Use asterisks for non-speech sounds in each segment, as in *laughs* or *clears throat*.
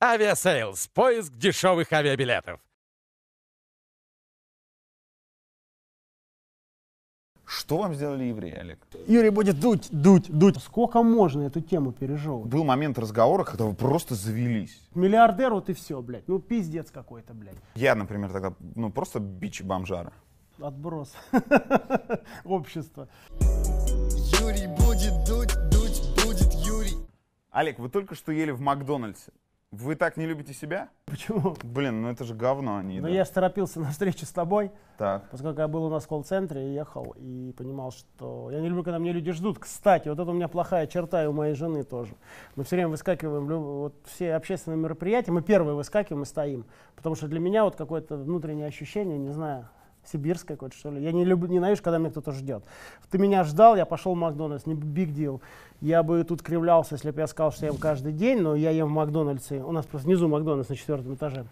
Авиасейлс. Поиск дешевых авиабилетов. Что вам сделали евреи, Олег? Юрий будет дуть, дуть, дуть. Сколько можно эту тему пережевывать? Был момент разговора, когда вы просто завелись. Миллиардер вот и все, блядь. Ну пиздец какой-то, блядь. Я, например, тогда, ну, просто бич бомжара. Отброс *laughs* общества. Юрий будет дуть, дуть будет Юрий. Олег, вы только что ели в Макдональдсе. Вы так не любите себя? Почему? Блин, ну это же говно они. Ну я же торопился *laughs* на встречу с тобой, Так. поскольку я был у нас в колл-центре, ехал и понимал, что... Я не люблю, когда мне люди ждут. Кстати, вот это у меня плохая черта и у моей жены тоже. Мы все время выскакиваем, вот все общественные мероприятия, мы первые выскакиваем и стоим. Потому что для меня вот какое-то внутреннее ощущение, не знаю, сибирское какое-то, что ли. Я не люблю, ненавижу, когда меня кто-то ждет. Ты меня ждал, я пошел в Макдональдс, не биг дел. Я бы тут кривлялся, если бы я сказал, что я ем каждый день, но я ем в Макдональдсе. У нас просто внизу Макдональдс на четвертом этаже.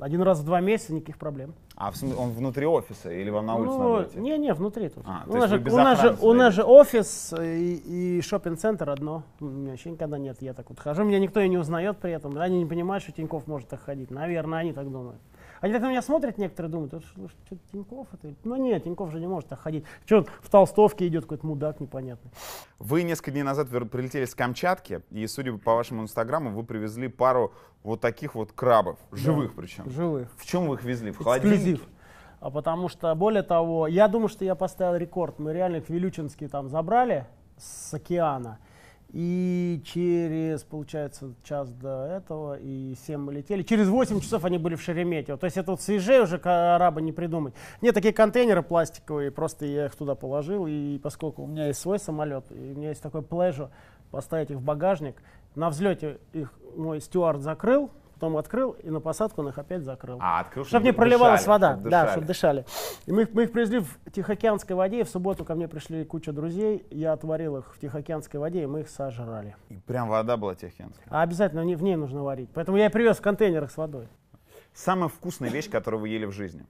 Один раз в два месяца, никаких проблем. А в смысле, он внутри офиса или вам на улице Ну, надо идти? не, не, внутри тут. А, у, нас же, у, нас же, у нас же офис э, и, и шопинг-центр одно. У меня вообще никогда нет. Я так вот хожу, меня никто и не узнает при этом. Они не понимают, что Тиньков может так ходить. Наверное, они так думают. Они так на меня смотрят некоторые, думают, «Это что, что, Тиньков это? Ну нет, Тиньков же не может так ходить. Что в толстовке идет какой-то мудак непонятный. Вы несколько дней назад прилетели с Камчатки, и, судя по вашему инстаграму, вы привезли пару вот таких вот крабов, живых причем. Живых. В чем вы их везли? В холодильнике? А потому что, более того, я думаю, что я поставил рекорд. Мы реально их Вилючинские там забрали с океана. И через, получается, час до этого и 7 мы летели. Через 8 часов они были в Шереметьево. То есть это вот свежее уже араба не придумать. Нет, такие контейнеры пластиковые, просто я их туда положил. И поскольку у меня есть свой самолет, и у меня есть такой плежо, поставить их в багажник. На взлете их мой стюард закрыл, потом открыл, и на посадку он их опять закрыл. А, открыл, Чтобы не проливалась дышали, вода, чтоб да, чтобы дышали. И мы их, мы их привезли в Тихоокеанской воде, и в субботу ко мне пришли куча друзей, я отварил их в Тихоокеанской воде, и мы их сожрали. И прям вода была Тихоокеанская. А обязательно в ней, нужно варить. Поэтому я и привез в контейнерах с водой. Самая вкусная вещь, которую вы ели в жизни?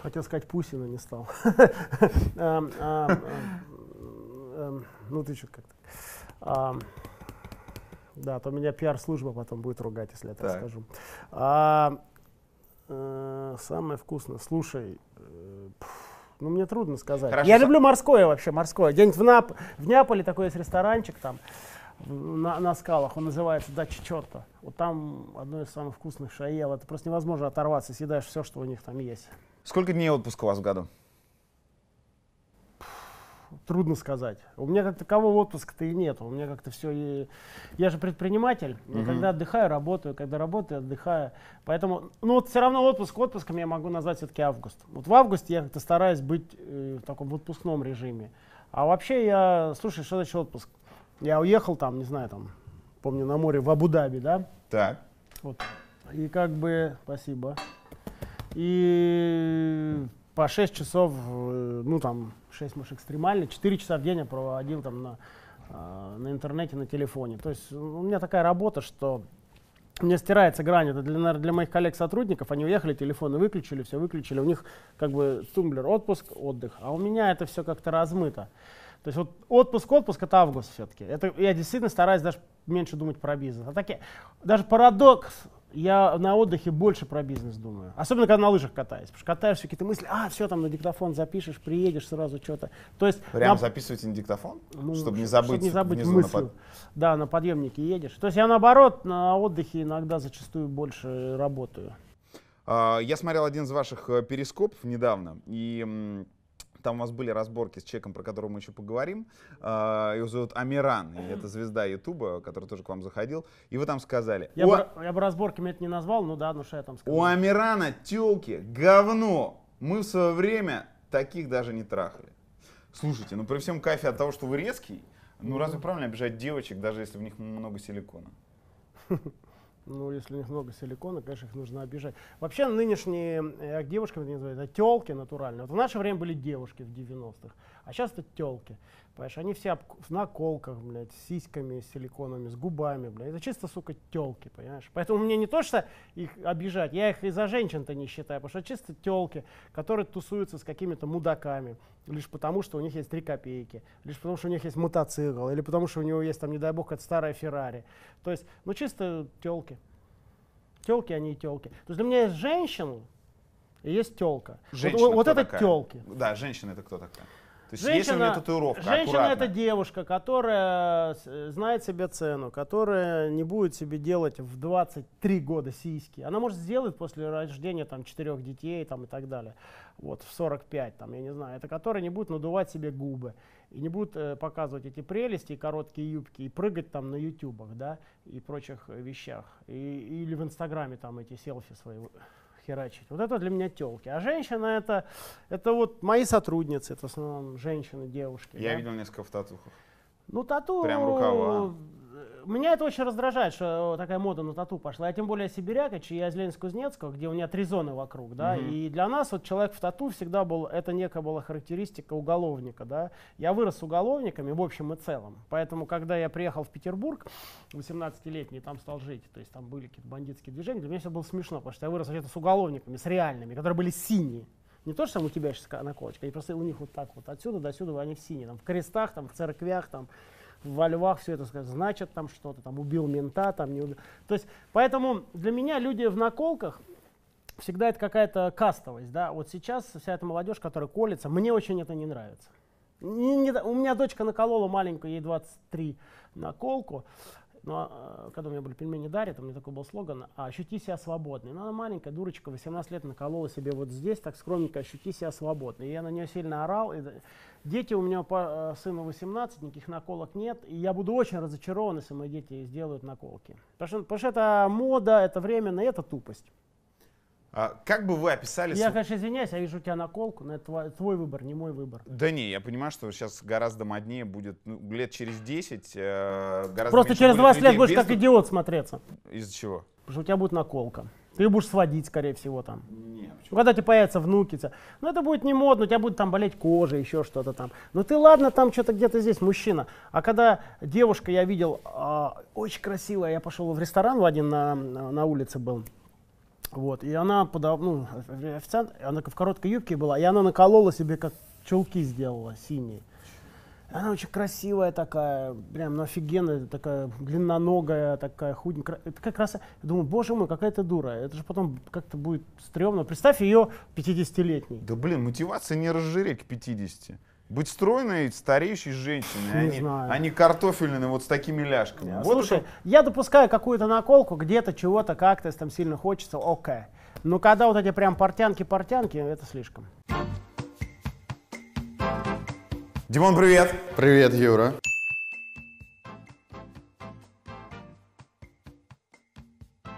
Хотел сказать пуси, но не стал. *laughs* Ну ты что как-то. Да, то меня пиар-служба потом будет ругать, если я так Так. скажу. А, э, Самое вкусное. Слушай, э, ну мне трудно сказать. Хорошо, Я люблю морское вообще, морское. Где-нибудь в, Нап- в Неаполе такой есть ресторанчик там на, на скалах, он называется Дача Чорта. Вот там одно из самых вкусных шаел. Это просто невозможно оторваться, съедаешь все, что у них там есть. Сколько дней отпуска у вас в году? Трудно сказать. У меня как такового отпуска-то и нет. У меня как-то все... Я же предприниматель. И когда отдыхаю, работаю. Когда работаю, отдыхаю. Поэтому, ну вот все равно отпуск отпуском я могу назвать все-таки август. Вот в августе я как-то стараюсь быть э, в таком отпускном режиме. А вообще я... Слушай, что значит отпуск? Я уехал там, не знаю, там, помню, на море в Абу-Даби, да? Так. Вот. И как бы, спасибо. И по 6 часов, э, ну там, 6, может, экстремально, 4 часа в день я проводил там на, а, на интернете, на телефоне. То есть у меня такая работа, что меня стирается грань. Это для, наверно, для моих коллег-сотрудников. Они уехали, телефоны выключили, все выключили. У них как бы тумблер, отпуск, отдых. А у меня это все как-то размыто. То есть вот отпуск, отпуск это август все-таки. Это я действительно стараюсь даже меньше думать про бизнес. А таки, даже парадокс, я на отдыхе больше про бизнес думаю. Особенно, когда на лыжах катаюсь. Потому что катаешься, какие-то мысли, а, все, там на диктофон запишешь, приедешь сразу что-то. То есть Прям на- записываете на диктофон? ну, чтобы не забыть, чтоб не забыть внизу на под- Да, на подъемнике едешь. То есть я наоборот на отдыхе иногда зачастую больше работаю. А, Я смотрел один из ваших э, перископов недавно, и там у вас были разборки с человеком, про которого мы еще поговорим. А, Его зовут Амиран, и это *clears throat* звезда Ютуба, который тоже к вам заходил. И вы там сказали, Я, «У- бы, я бы разборками это не назвал, ну да, ну что я там сказал. у Амирана телки говно. Мы в свое время таких даже не трахали. Слушайте, ну при всем кайфе от того, что вы резкий, ну разве правильно обижать девочек, даже если в них много силикона? *laughs* Ну, если у них много силикона, конечно, их нужно обижать. Вообще, нынешние э, к девушкам это называют, это телки натуральные. Вот в наше время были девушки в 90-х, а сейчас это телки. Понимаешь, они все в наколках, блядь, с сиськами, с силиконами, с губами, блядь. Это чисто, сука, телки, понимаешь? Поэтому мне не то, что их обижать, я их и за женщин-то не считаю, потому что чисто телки, которые тусуются с какими-то мудаками. лишь потому, что у них есть 3 копейки, лишь потому, что у них есть мотоцикл, или потому, что у него есть, там, не дай бог, какая-то старая Феррари. То есть, ну, чисто телки. Телки, они и телки. То есть для меня есть женщины и есть телка. Женщина вот вот это такая? телки. Да, женщина это кто такая? То есть если у нее татуировка, женщина аккуратно. это девушка, которая с- знает себе цену, которая не будет себе делать в 23 года сиськи. Она может сделать после рождения там четырех детей там, и так далее. Вот, в 45, там, я не знаю. Это которая не будет надувать себе губы. И не будет э, показывать эти прелести и короткие юбки, и прыгать там на ютубах, да, и прочих э, вещах. И, или в инстаграме там эти селфи свои херачить. Вот это для меня телки. А женщина это, это вот мои сотрудницы, это в основном женщины, девушки. Я да. видел несколько в татухах. Ну, тату... Прям рукава. Меня это очень раздражает, что такая мода на тату пошла. Я тем более сибиряка, я из Ленинск-Кузнецкого, где у меня три зоны вокруг, да, Мгм. и для нас вот человек в тату всегда был, это некая была характеристика уголовника, да. Я вырос с уголовниками в общем и целом, поэтому, когда я приехал в Петербург, 18-летний, там стал жить, то есть там были какие-то бандитские движения, для меня все было смешно, потому что я вырос вообще-то с уголовниками, с реальными, которые были синие. Не то, что там у тебя сейчас наколочка, они просто у них вот так вот, отсюда до сюда они в синие, там в крестах, там в церквях, там во львах все это сказать, значит там что-то, там убил мента, там не убил. То есть, поэтому для меня люди в наколках всегда это какая-то кастовость, да. Вот сейчас вся эта молодежь, которая колется, мне очень это не нравится. Не- не у меня дочка наколола маленькую, ей 23 наколку. Но э, когда у меня были пельмени Дарья, там у меня такой был слоган «А, «Ощути себя свободной». Но она маленькая, дурочка, 18 лет наколола себе вот здесь, так скромненько «Ощути себя свободной». И я на нее сильно орал. И, дети у меня по э, сыну 18, никаких наколок нет. И я буду очень разочарован, если мои дети сделают наколки. Потому что, потому что это мода, это временно, это тупость. А как бы вы описали... Я, св- конечно, извиняюсь, я вижу у тебя наколку, но это твой, твой выбор, не мой выбор. Да не, я понимаю, что сейчас гораздо моднее будет ну, лет через 10. э, гораздо Просто через будет 20 лет будешь без как идиот смотреться. Из-за чего? Потому что у тебя будет наколка. Ты будешь сводить, скорее всего, там. Нет, Ну, Когда тебе появятся внуки, ну это будет не модно, у тебя будет там болеть кожа, еще что-то там. Ну ты ладно, там что-то где-то здесь мужчина. А когда девушка, я видел, а, очень красивая, я пошел в ресторан в один на, на, на улице был. Вот, и она подав, ну, официант, она в короткой юбке была, и она наколола себе как чулки сделала синие. Она очень красивая такая, прям ну, офигенная, такая длинноногая, такая худенькая. Это как раз, я думаю, боже мой, какая ты дура. Это же потом как-то будет стрёмно. Представь ее 50-летней. Да блин, мотивация не разжиреть к 50. Быть стройной, стареющей женщиной, а Не знаю. а не картофельной вот с такими ляжками. Вот Слушай, это- я допускаю какую-то наколку, где-то чего-то как-то, если там сильно хочется, окей. Но когда вот эти прям портянки-портянки, это слишком. Димон, привет! Привет, Юра.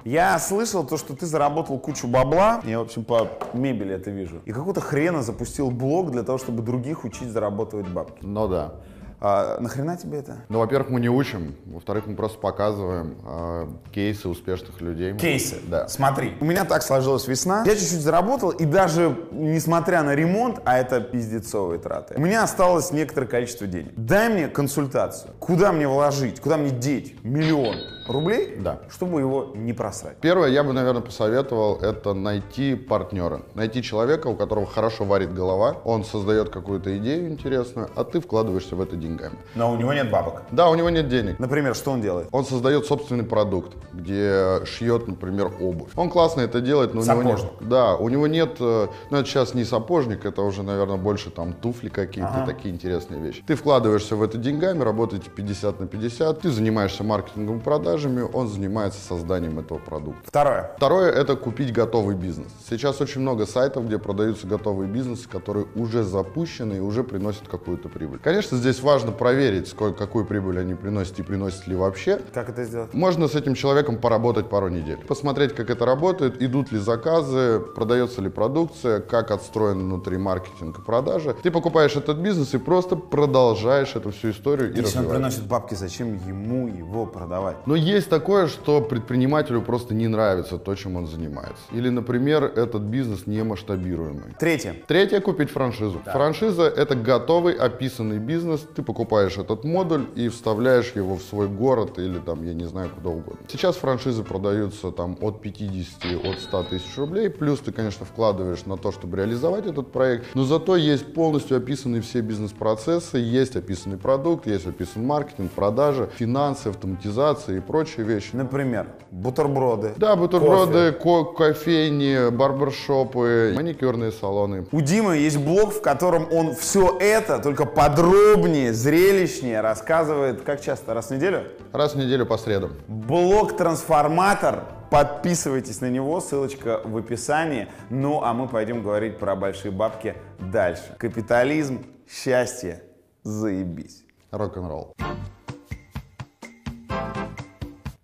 Я слышал то, что ты заработал кучу бабла. Я, в общем, по мебели это вижу. И какого-то хрена запустил блог для того, чтобы других учить зарабатывать бабки. Ну да. А нахрена тебе это? Ну, во-первых, мы не учим. Во-вторых, мы просто показываем э, кейсы успешных людей. Кейсы. Да. Смотри, у меня так сложилась весна. Я чуть-чуть заработал, и даже несмотря на ремонт, а это пиздецовые траты, у меня осталось некоторое количество денег. Дай мне консультацию. Куда мне вложить, куда мне деть миллион рублей, Да. чтобы его не просрать? Первое, я бы, наверное, посоветовал, это найти партнера. Найти человека, у которого хорошо варит голова, он создает какую-то идею интересную, а ты вкладываешься в это деньгами. Но у него нет бабок. Да, у него нет денег. Например, что он делает? Он создает собственный продукт, где шьет, например, обувь. Он классно это делает, но у него нет... Сапожник. Да, у него нет... э, Ну, это сейчас не сапожник, это уже, наверное, больше там туфли какие-то, такие интересные вещи. Ты вкладываешься в это деньгами, работаете 50 на 50, ты занимаешься маркетингом и продажами, он занимается созданием этого продукта. Второе. Второе – это купить готовый бизнес. Сейчас очень много сайтов, где продаются готовые бизнесы, которые уже запущены и уже приносят какую-то прибыль. Конечно, здесь важно проверить, сколько, какую прибыль они приносят и приносят ли вообще. Как это сделать? Можно с этим человеком поработать пару недель. Посмотреть, как это работает, идут ли заказы, продается ли продукция, как отстроен внутри маркетинг и продажи. Ты покупаешь этот бизнес и просто продолжаешь эту всю историю и Если он развиваешь. приносит бабки, зачем ему его продавать? Но есть такое, что предпринимателю просто не нравится то, чем он занимается. Или, например, этот бизнес не масштабируемый. Третье. Третье – купить франшизу. Франшиза – это готовый, описанный бизнес. Ты покупаешь этот модуль и вставляешь его в свой город или там, я не знаю, куда угодно. Сейчас франшизы продаются там от 50, от 100 тысяч рублей. Плюс ты, конечно, вкладываешь на то, чтобы реализовать этот проект. Но зато есть полностью описаны все бизнес-процессы, есть описанный продукт, есть описан маркетинг, продажи, финансы, автоматизация и прочие вещи. Например, бутерброды. Да, бутерброды, ко- кофейни, барбершопы, маникюрные салоны. У Димы есть блог, в котором он все это только подробнее, зрелищнее рассказывает. Как часто? Раз в неделю? Раз в неделю по средам. Блог Трансформатор. Подписывайтесь на него, ссылочка в описании. Ну, а мы пойдем говорить про большие бабки дальше. Капитализм, счастье, заебись. Рок-н-ролл.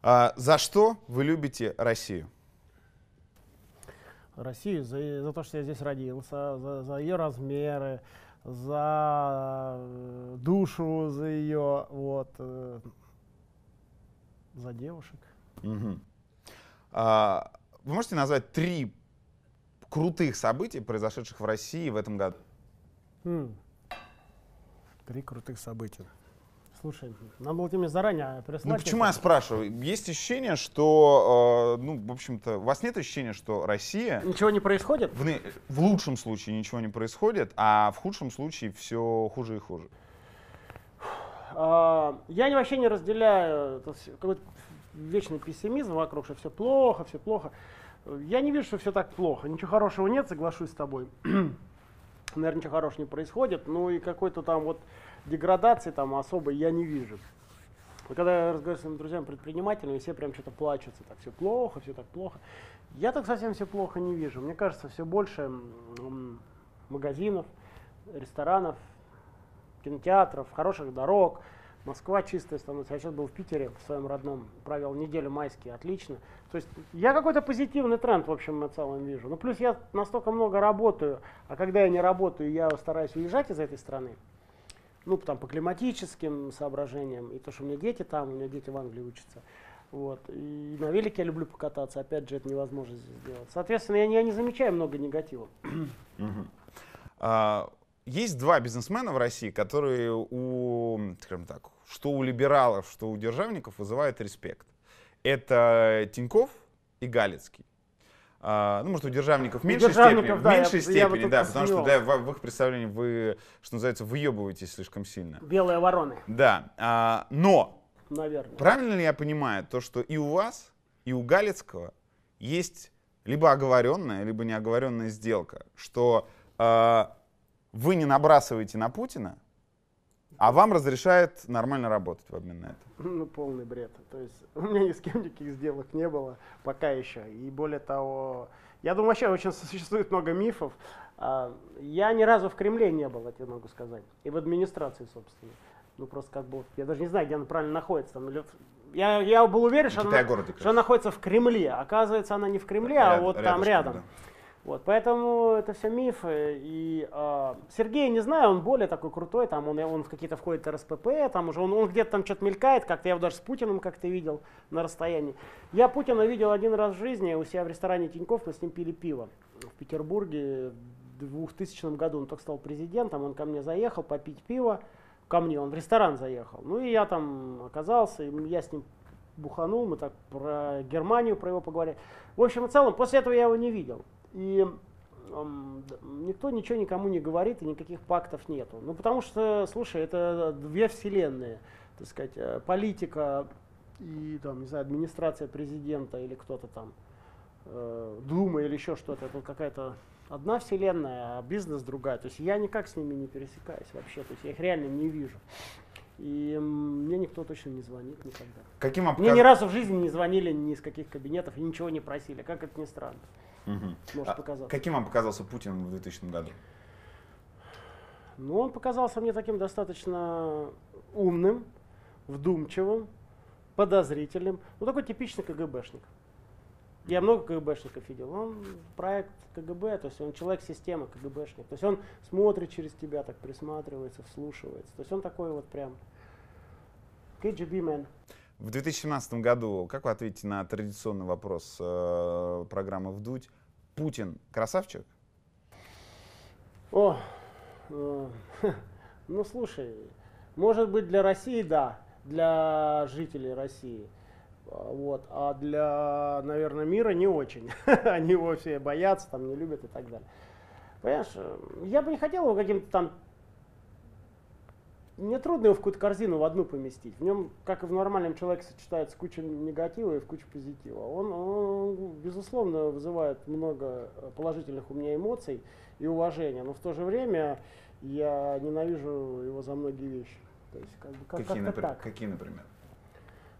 А за что вы любите Россию? Россию за, за то, что я здесь родился, за, за ее размеры, за э, душу, за ее, вот, э, за девушек. А, Вы можете назвать три крутых событий, произошедших в России в этом году? М. Три крутых события. Слушай, надо было тебе заранее прислать. Ну почему я это. спрашиваю? Есть ощущение, что, э, ну, в общем-то, у вас нет ощущения, что Россия Ничего не происходит? в, в лучшем случае ничего не происходит, а в худшем случае все хуже и хуже? А, Я вообще не разделяю какой-то вечный пессимизм вокруг, что все плохо, все плохо. Я не вижу, что все так плохо. Ничего хорошего нет, соглашусь с тобой. *clears throat* Наверное, ничего хорошего не происходит. Ну и какой-то там вот деградации там особой я не вижу. Но когда я разговариваю с своими друзьями-предпринимателями, все прям что-то плачутся, так все плохо, все так плохо. Я так совсем все плохо не вижу. Мне кажется, все больше магазинов, ресторанов, кинотеатров, хороших дорог. Москва чистая становится. Я сейчас был в Питере, в своем родном, провел неделю майские, отлично. То есть я какой-то позитивный тренд, в общем, на целом вижу. Ну, плюс я настолько много работаю, а когда я не работаю, я стараюсь уезжать из этой страны. Ну, там, по климатическим соображениям, и то, что у меня дети там, у меня дети в Англии учатся. Вот. И на велике я люблю покататься, опять же, это невозможно здесь сделать. Соответственно, я не, я не замечаю много негатива. *coughs* А, Есть два бизнесмена в России, которые у, скажем так, что у либералов, что у державников вызывают респект. Это Тиньков и Галицкий. А, ну, может, у державников в меньшей державников, степени, да, в я- меньшей я степени, тут да, потому что да, в, в их представлении вы, что называется, выебываетесь слишком сильно. Белые вороны, Да, а, но наверное. Правильно ли я понимаю то, что и у вас, и у Галицкого есть либо оговоренная, либо неоговоренная сделка, что э, вы не набрасываете на Путина, а вам разрешает нормально работать в обмен на это? *laughs* Ну, полный бред. То есть у меня ни с кем никаких сделок не было пока еще. И более того, я думаю, вообще очень существует много мифов. А, Я ни разу в Кремле не был, я тебе могу сказать. И в администрации, собственно. Ну, просто как бы, я даже не знаю, где она правильно находится. Там, я, я был уверен, что она, Китай-городе, что она находится в Кремле. Оказывается, она не в Кремле, а Ряд- вот там рядышком, рядом. да. Вот, поэтому это все мифы. И а, Сергея не знаю, он более такой крутой, там он, он в какие-то входит РСПП, там уже он, он где-то там что-то мелькает, как-то я его даже с Путиным как-то видел на расстоянии. Я Путина видел один раз в жизни у себя в ресторане Тиньков, мы с ним пили пиво в Петербурге в 2000 году. Он только стал президентом, он ко мне заехал попить пиво, ко мне, он в ресторан заехал. Ну и я там оказался, и я с ним буханул, мы так про Германию, про его поговорили. В общем и целом, после этого я его не видел. И никто ничего никому не говорит, и никаких пактов нету. Ну, потому что, слушай, это две вселенные, так сказать, э, политика и, там, не знаю, администрация президента или кто-то там, э, Дума или еще что-то, это какая-то одна вселенная, а бизнес другая. То есть я никак с ними не пересекаюсь вообще, то есть я их реально не вижу. И мне никто точно не звонит никогда. Каким вам Мне ни разу в жизни не звонили ни из каких кабинетов и ничего не просили, как это ни странно. Мгм. Может А показаться. Каким вам показался Путин в 2000 году? Ну, он показался мне таким достаточно умным, вдумчивым, подозрительным. Ну, такой типичный КГБшник. Я много КГБшников видел. Он проект КГБ, то есть он человек-система, КГБшник. То есть он смотрит через тебя, так присматривается, вслушивается. То есть он такой вот прям KGB man. В 2017 году, как вы ответите на традиционный вопрос э, программы «Вдуть»? Путин красавчик? О, э, *laughs* ну слушай, может быть для России да, для жителей России. А, Вот, а для, наверное, мира не очень. *laughs* Они его все боятся, там не любят и так далее. Понимаешь, э, я бы не хотел его каким-то там... Мне трудно его в какую-то корзину в одну поместить. В нем, как и в нормальном человеке, сочетается куча негатива и в кучу позитива. Он, он, безусловно, вызывает много э, положительных у меня эмоций и уважения, но в то же время я ненавижу его за многие вещи. То есть, как бы, как, какие, как-то напри- так. какие, например?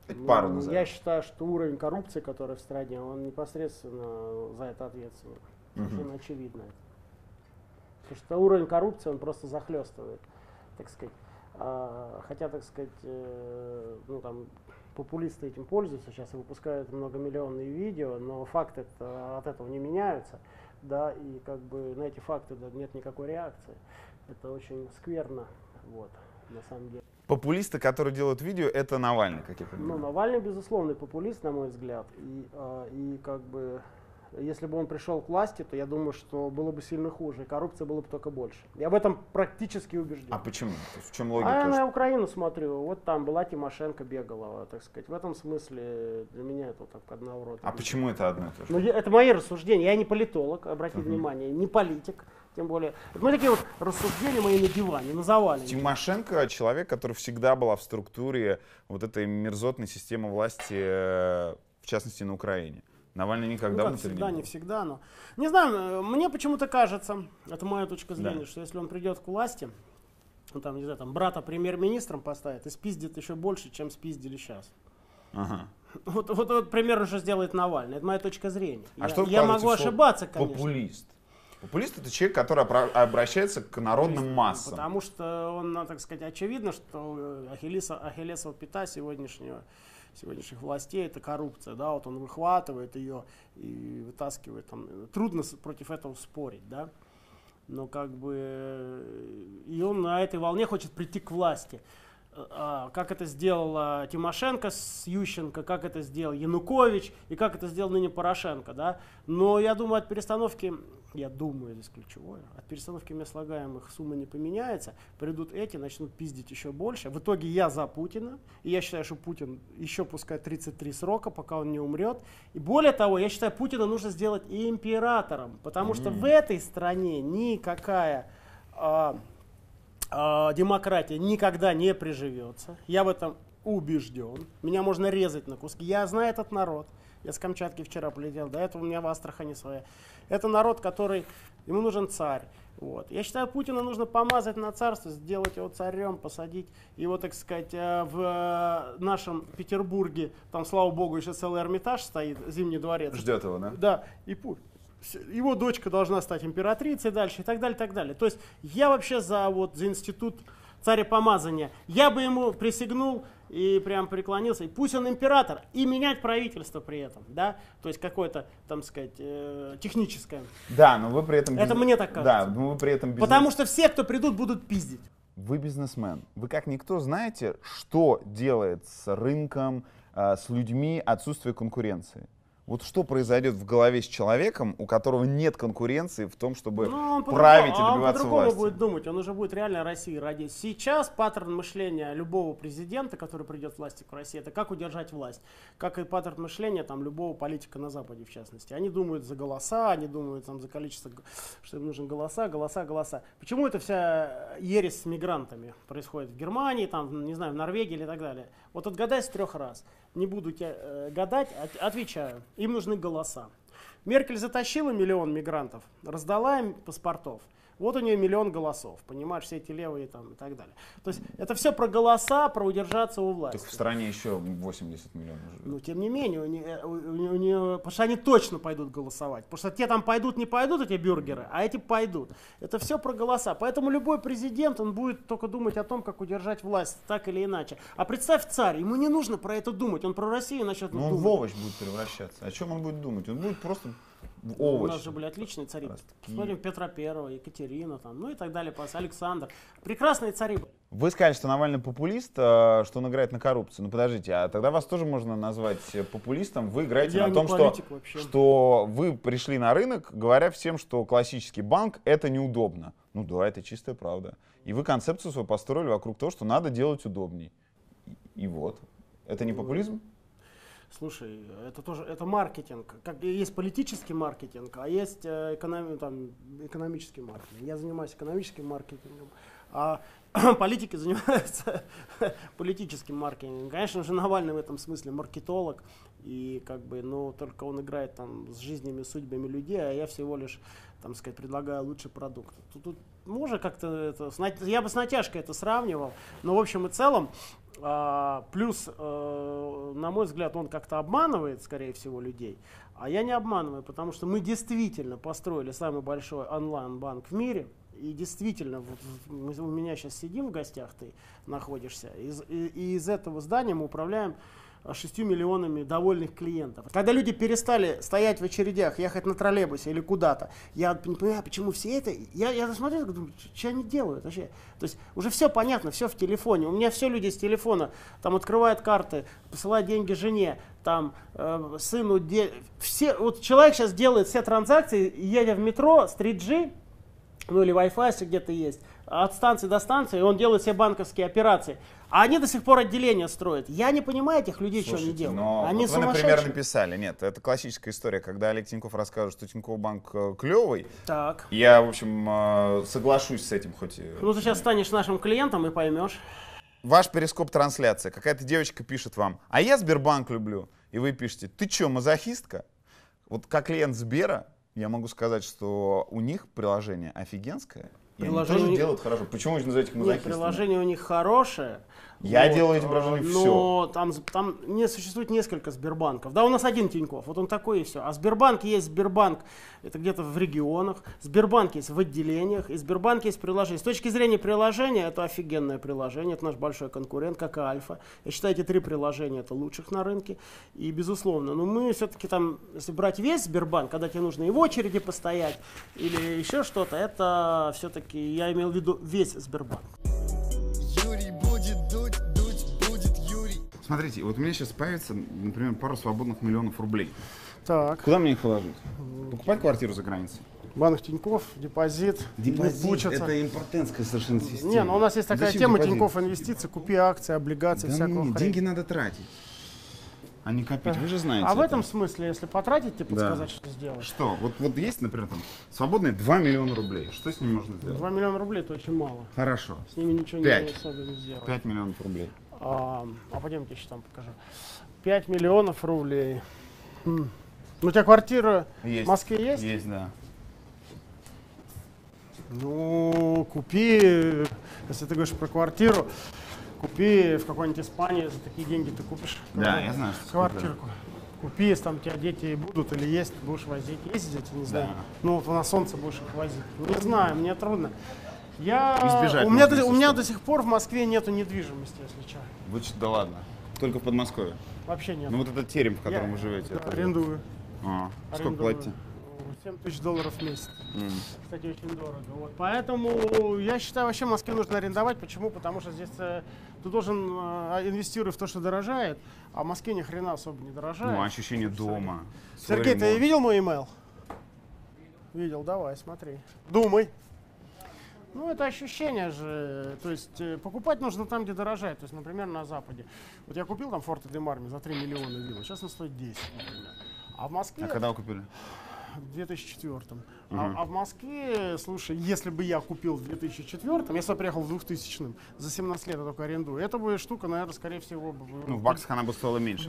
Ну, Пару Я назовешь. считаю, что уровень коррупции, который в стране, он непосредственно за это ответственен. Совершенно очевидно это. Потому что уровень коррупции, он просто захлестывает, так сказать. А, хотя, так сказать, э, ну там популисты этим пользуются, сейчас и выпускают многомиллионные видео, но факты -то от этого не меняются, да, и как бы на эти факты да, нет никакой реакции. Это очень скверно, вот, на самом деле. Популисты, которые делают видео, это Навальный, как я Ну, понимаю. Навальный, безусловный популист, на мой взгляд. И, а, и как бы, если бы он пришел к власти, то я думаю, что было бы сильно хуже, и коррупция было бы только больше. Я в этом практически убежден. А почему? В чем А логика? я что- на Украину смотрю, вот там была Тимошенко бегала, так сказать. В этом смысле для меня это вот так одного рода. А почему это одно и то же? Ну, я- это мои рассуждения. Я не политолог, обратите внимание, не политик, тем более. Это мои такие вот рассуждения мои на диване, на завале. Тимошенко человек, который всегда была в структуре вот этой мерзотной системы власти, э, в частности на Украине. Навальный никогда ну, как всегда, не не всегда, но... Не знаю, мне почему-то кажется, это моя точка зрения, Да. что если он придет к власти, ну, там, не знаю, там, брата премьер-министром поставит и спиздит еще больше, чем спиздили сейчас. Ага. Вот, вот, вот примерно что сделает Навальный. Это моя точка зрения. А я что я вкладываете могу ошибаться, конечно. Популист. Популист это человек, который обращается к народным массам. Потому что он, так сказать, очевидно, что Ахиллеса, Ахиллесова пята сегодняшнего, сегодняшних властей это коррупция. Да? Вот он выхватывает ее и вытаскивает. Там. Трудно против этого спорить. Да? Но как бы э, и он на этой волне хочет прийти к власти. А, Как это сделала Тимошенко с Ющенко, как это сделал Янукович и как это сделал ныне Порошенко. Да? Но я думаю, от перестановки, я думаю, здесь ключевое, от перестановки мест слагаемых сумма не поменяется. Придут эти, начнут пиздить еще больше. В итоге я за Путина. И я считаю, что Путин еще пускай 33 срока, пока он не умрет. И более того, я считаю, Путина нужно сделать императором. Потому что в этой стране никакая а, демократия никогда не приживется. Я в этом убежден. Меня можно резать на куски. Я знаю этот народ. Я с Камчатки вчера полетел. До этого у меня в Астрахани своя. Это народ, который... Ему нужен царь. Вот. Я считаю, Путина нужно помазать на царство, сделать его царем, посадить его, так сказать, э, в э, нашем Петербурге. Там, слава богу, еще целый Эрмитаж стоит, Зимний дворец. Ждет его, да? Да, и пу- с- его дочка должна стать императрицей дальше и так далее, и так далее. То есть я вообще за, вот, за институт царепомазания. Я бы ему присягнул и прям преклонился. И пусть он император, и менять правительство при этом, да, то есть какое-то, там сказать, э, техническое. Да, но вы при этом... Это мне так Да, кажется. но вы при этом... бизнес- Потому что все, кто придут, будут пиздить. Вы бизнесмен. Вы как никто знаете, что делает с рынком, э, с людьми отсутствие конкуренции. Вот что произойдет в голове с человеком, у которого нет конкуренции в том, чтобы Ну, править и по-другому- а он добиваться по-другому власти? будет думать, он уже будет реально России ради. Сейчас паттерн мышления любого президента, который придет к власти к России, это как удержать власть. Как и паттерн мышления там, любого политика на Западе, в частности. Они думают за голоса, они думают там, за количество, что им нужны голоса, голоса, голоса. Почему эта вся ересь с мигрантами происходит в Германии, там, не знаю, в Норвегии или так далее? Вот отгадай с трех раз. Не буду тебя э, гадать, от- отвечаю. Им нужны голоса. Меркель затащила миллион мигрантов, раздала им паспортов. Вот у нее миллион голосов, понимаешь, все эти левые там и так далее. То есть это все про голоса, про удержаться у власти. Так в стране еще 80 миллионов живет. Ну, тем не менее, у нее, у, у- у нее- потому что они точно пойдут голосовать. Потому что те там пойдут, не пойдут, эти бюргеры, а эти пойдут. Это все про голоса. Поэтому любой президент, он будет только думать о том, как удержать власть, так или иначе. А представь царь, ему не нужно про это думать, он про Россию начнет Ну, он думать. в овощ будет превращаться. О чем он будет думать? Он будет просто в У овощ. нас же были отличные цари. Ростки. Посмотрим Петра Первого, Екатерина, там, ну и так далее, Александр. Прекрасные цари. были. Вы сказали, что Навальный популист, э, что он играет на коррупцию. Ну подождите, а тогда вас тоже можно назвать э, популистом. Вы играете Я на том, что, вообще. что вы пришли на рынок, говоря всем, что классический банк это неудобно. Ну да, это чистая правда. И вы концепцию свою построили вокруг того, что надо делать удобней. И вот. Это не популизм? Слушай, это тоже это маркетинг. Как есть политический маркетинг, а есть э, экономи- там, экономический маркетинг. Я занимаюсь экономическим маркетингом, а *clears throat* политики занимаются *laughs* политическим маркетингом. Конечно же, Навальный в этом смысле маркетолог, и как бы, ну, только он играет там с жизнями, судьбами людей, а я всего лишь, там сказать, предлагаю лучший продукт. Тут, тут можно как-то это, я бы с натяжкой это сравнивал, но в общем и целом, а, плюс, э, на мой взгляд, он как-то обманывает, скорее всего, людей. А я не обманываю, потому что мы действительно построили самый большой онлайн-банк в мире. И действительно, вот мы у меня сейчас сидим в гостях, ты находишься. Из, и, и из этого здания мы управляем 6 миллионами довольных клиентов. Когда люди перестали стоять в очередях, ехать на троллейбусе или куда-то, я не понимаю, почему все это... Я, я смотрю, думаю, что они делают вообще? То есть уже все понятно, все в телефоне. У меня все люди с телефона там открывают карты, посылают деньги жене, там э, сыну, де... все, вот человек сейчас делает все транзакции, едя в метро с 3G, ну или Wi-Fi, если где-то есть, от станции до станции, он делает все банковские операции. А они до сих пор отделения строят. Я не понимаю этих людей, что они Слушайте, делают. но они вот вы, например, написали, нет, это классическая история, когда Олег Тиньков расскажет, что Тинькофф банк клевый, Так. я, в общем, э, соглашусь с этим хоть. Ну, ты сейчас станешь нашим клиентом и поймешь. Ваш перископ трансляция, какая-то девочка пишет вам, а я Сбербанк люблю, и вы пишете, ты что, мазохистка? Вот как клиент Сбера, я могу сказать, что у них приложение офигенское, и они Приложение тоже делают хорошо. Почему вы называете их Нет, мазохистами? приложение у них хорошее. Я делаю эти приложения э, всё. Но там, там не существует несколько Сбербанков. Да, у нас один Тиньков, вот он такой и все. А Сбербанк есть Сбербанк, это где-то в регионах. Сбербанк есть в отделениях, и Сбербанк есть приложение. С точки зрения приложения, это офигенное приложение, это наш большой конкурент, как и Альфа. Я считаю, эти три приложения это лучших на рынке. И безусловно, но мы все-таки там, если брать весь Сбербанк, когда тебе нужно и в очереди постоять, или еще что-то, это все-таки, я имел в виду весь Сбербанк. Смотрите, вот у меня сейчас появится, например, пару свободных миллионов рублей. Так. Куда мне их вложить? Покупать квартиру за границей? Банк Тиньков, депозит, не получится. это импотентская совершенно система. Не, ну у нас есть такая Зачем тема депозит? Тиньков инвестиции, купи акции, облигации, Да всякого хрень. деньги надо тратить, а не копить. Вы же знаете А в это. этом смысле, если потратить, тебе Да. подсказать, что сделать. Что? Вот, вот есть, например, там свободные 2 миллиона рублей. Что с ними можно сделать? 2 миллиона рублей это очень мало. Хорошо. С ними ничего Пять. не особо не сделать. 5 миллионов рублей. А, а пойдемте еще там покажу. 5 миллионов рублей. М. Ну, у тебя квартира Есть. в Москве есть? Есть, да. Ну, купи, если ты говоришь про квартиру, купи в какой-нибудь Испании, за такие деньги ты купишь. Да, я знаю, что Квартирку. Купи, если там у тебя дети будут или есть, будешь возить. Есть дети, не знаю. Да. Ну, вот на солнце будешь их возить. Ну, Не знаю, мне трудно. Я, Избежать у, меня, до, у меня до сих пор в Москве нету недвижимости, если что. Вы что, да ладно. Только в Подмосковье. Вообще нет. Ну вот этот терем, в котором Я- вы живете. да, это- арендую. А, сколько арендую. платите? 7 тысяч долларов в месяц. М. Кстати, очень дорого. Вот. Поэтому я считаю, вообще в Москве нужно арендовать. Почему? Потому что здесь э, ты должен э, инвестировать в то, что дорожает, а в Москве ни хрена особо не дорожает. Ну, ощущение дома. свой Сергей, ты ремонт. видел мой email? Видел, давай, смотри. Думай. Ну, это ощущение же. То есть э, покупать нужно там, где дорожает. То есть, например, на Западе. Вот я купил там Форте де Марми за 3 миллиона вилла. Сейчас он стоит 10, например. А в Москве А когда вы купили? в 2004. А, а в Москве, слушай, если бы я купил в 2004, я сюда приехал в 2000 за 17 лет я только арендую, это бы штука, наверное, скорее всего бы... Ну, в баксах она бы стоила меньше.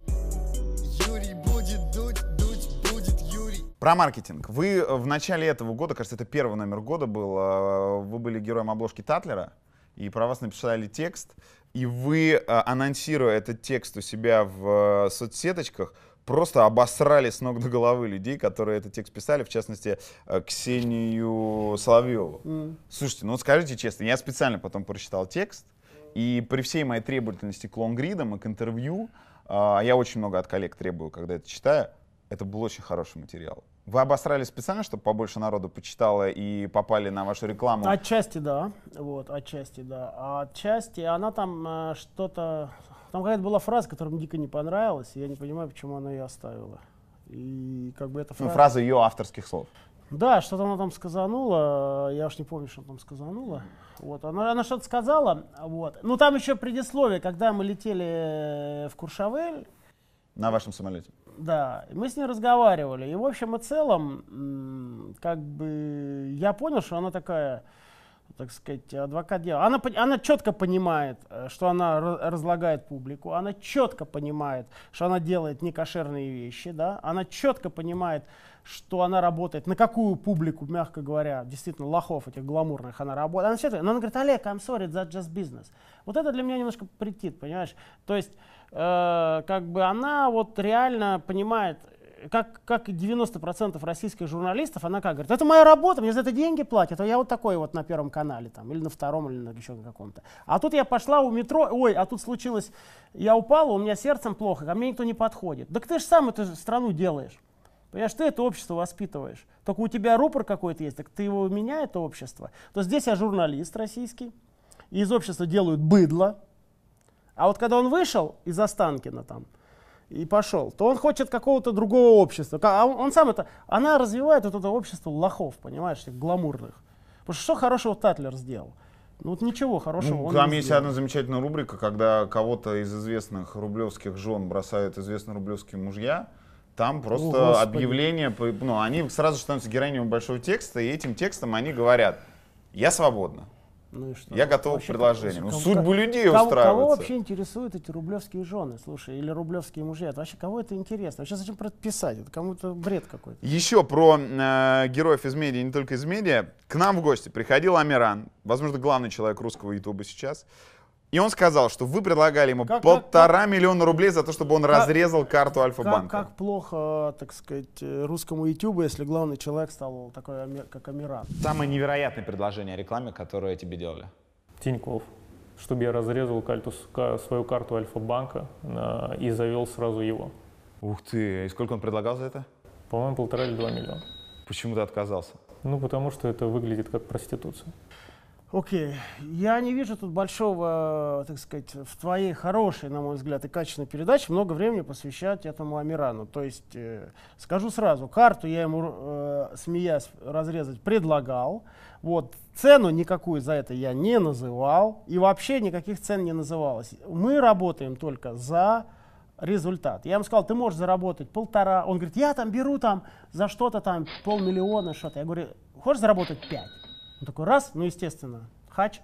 Про маркетинг. Вы э, в начале этого года, кажется, это первый номер года был, э, вы были героем обложки Татлера, и про вас написали текст, и вы, э, анонсируя этот текст у себя в соцсеточках, просто обосрали с ног до головы людей, которые этот текст писали, в частности, Ксению Соловьеву. Слушайте, ну скажите честно, я специально потом прочитал текст, и при всей моей требовательности к лонгридам и к интервью, я очень много от коллег требую, когда это читаю, это был очень хороший материал. Вы обосрали специально, чтобы побольше народу почитало и попали на вашу рекламу? Отчасти да, вот, отчасти да. А отчасти она там э, что-то... Там какая-то была фраза, которая мне дико не понравилась, и я не понимаю, почему она ее оставила. И как бы эта Ну, фраза... фраза ее авторских слов. Да, что-то она там сказанула, я уж не помню, что она там сказанула. Вот, она, она что-то сказала, вот. Ну, там еще предисловие, когда мы летели в Куршавель, На вашем самолете. Да, мы с ней разговаривали. И в общем и целом, как бы, я понял, что она такая, так сказать, адвокат дела. Она, она четко понимает, э, что она ра- разлагает публику, она четко понимает, что она делает некошерные вещи, да, она четко понимает, что она работает, на какую публику, мягко говоря, действительно, лохов этих гламурных она работает. Она, это- но она говорит, Олег, I'm sorry, that's just business. Вот это для меня немножко претит, понимаешь? То есть, э, как бы она вот реально понимает, как, как и 90% российских журналистов, она как говорит, это моя работа, мне за это деньги платят, а я вот такой вот на Первом канале, там, или на Втором, или на еще каком-то. А тут я пошла у метро, ой, а тут случилось, я упала, у меня сердцем плохо, ко мне никто не подходит. Так ты же сам эту страну делаешь. Понимаешь, ты это общество воспитываешь. Только у тебя рупор какой-то есть, так ты его меняй, это общество. То здесь я журналист российский, и из общества делают быдло. А вот когда он вышел из Останкина там и пошел, то он хочет какого-то другого общества. А он, он сам это, она развивает вот это общество лохов, понимаешь, этих гламурных. Потому что что хорошего Татлер сделал? Ну вот ничего хорошего Ну, там есть сделал. одна замечательная рубрика, когда кого-то из известных рублевских жен бросают известные рублевские мужья. Там просто Господи. объявление, ну, они сразу становятся героинями большого текста, и этим текстом они говорят, я свободна, Ну и что? я готова к Вообще, предложениям. Ну, кого- судьбу людей Кого, кого устраивается. вообще интересуют эти рублевские жены, слушай, или рублевские мужья? Это вообще кого это интересно? Вообще зачем про это писать? Это кому-то бред какой-то. Еще про э, героев из медиа, не только из медиа. К нам в гости приходил Амиран, возможно, главный человек русского ютуба сейчас. И он сказал, что вы предлагали ему Как- как- полтора миллиона рублей за то, чтобы он разрезал карту Как, Альфа-банка. как плохо, так сказать, русскому ютубу, если главный человек стал такой, как Амиран. Самое невероятное предложение о рекламе, которое тебе делали. Тиньков, чтобы я разрезал карту, свою карту Альфа-банка на- и завел сразу его. Ух ты, и сколько он предлагал за это? По-моему, полтора или два миллиона. Почему ты отказался? Ну, потому что это выглядит как проституция. Окей, я не вижу тут большого, так сказать, в твоей хорошей, на мой взгляд, и качественной передаче много времени посвящать этому Амирану. То есть, э, скажу сразу, карту я ему, э, смеясь, разрезать предлагал. Вот, цену никакую за это я не называл. И вообще никаких цен не называлось. Мы работаем только за результат. Я ему сказал, ты можешь заработать полтора. Он говорит, я там беру там за что-то там полмиллиона, что-то. Я говорю, хочешь заработать пять? Он такой, раз, ну естественно, хач.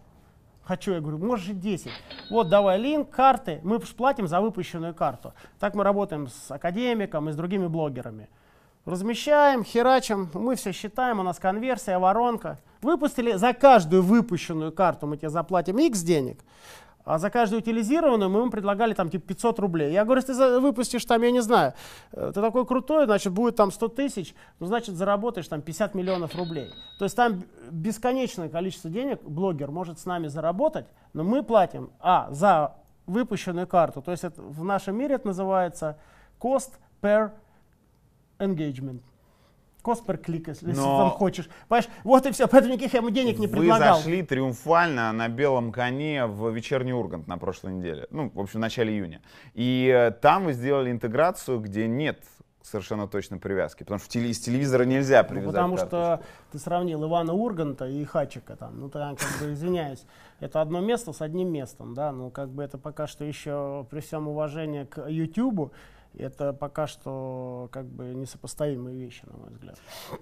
Хочу, я говорю, можешь и 10. Вот, давай линк, карты, мы платим за выпущенную карту. Так мы работаем с академиком и с другими блогерами. Размещаем, херачим, мы все считаем, у нас конверсия, воронка. Выпустили, за каждую выпущенную карту мы тебе заплатим X денег, а за каждую утилизированную мы ему предлагали там типа 500 рублей. Я говорю, если ты выпустишь там, я не знаю, э, ты такой крутой, значит будет там 100 тысяч, ну значит заработаешь там 50 миллионов рублей. То есть там бесконечное количество денег блогер может с нами заработать, но мы платим, а, за выпущенную карту, то есть это, в нашем мире это называется cost per engagement. Click, если Но- там хочешь. Понимаешь, вот и все, поэтому никаких я ему денег не Вы предлагал. зашли триумфально на белом коне в вечерний Ургант на прошлой неделе. Ну, в общем, в начале июня. И э, там вы сделали интеграцию, где нет совершенно точно привязки. Потому что теле- из телевизора нельзя Ну, привязать потому карточку. что ты сравнил Ивана Урганта и Хачика там. Ну, там, как бы, извиняюсь, это одно место с одним местом, да. Ну, как бы это пока что еще, при всем уважении к Ютубу, это пока что как бы несопоставимые вещи, на мой взгляд.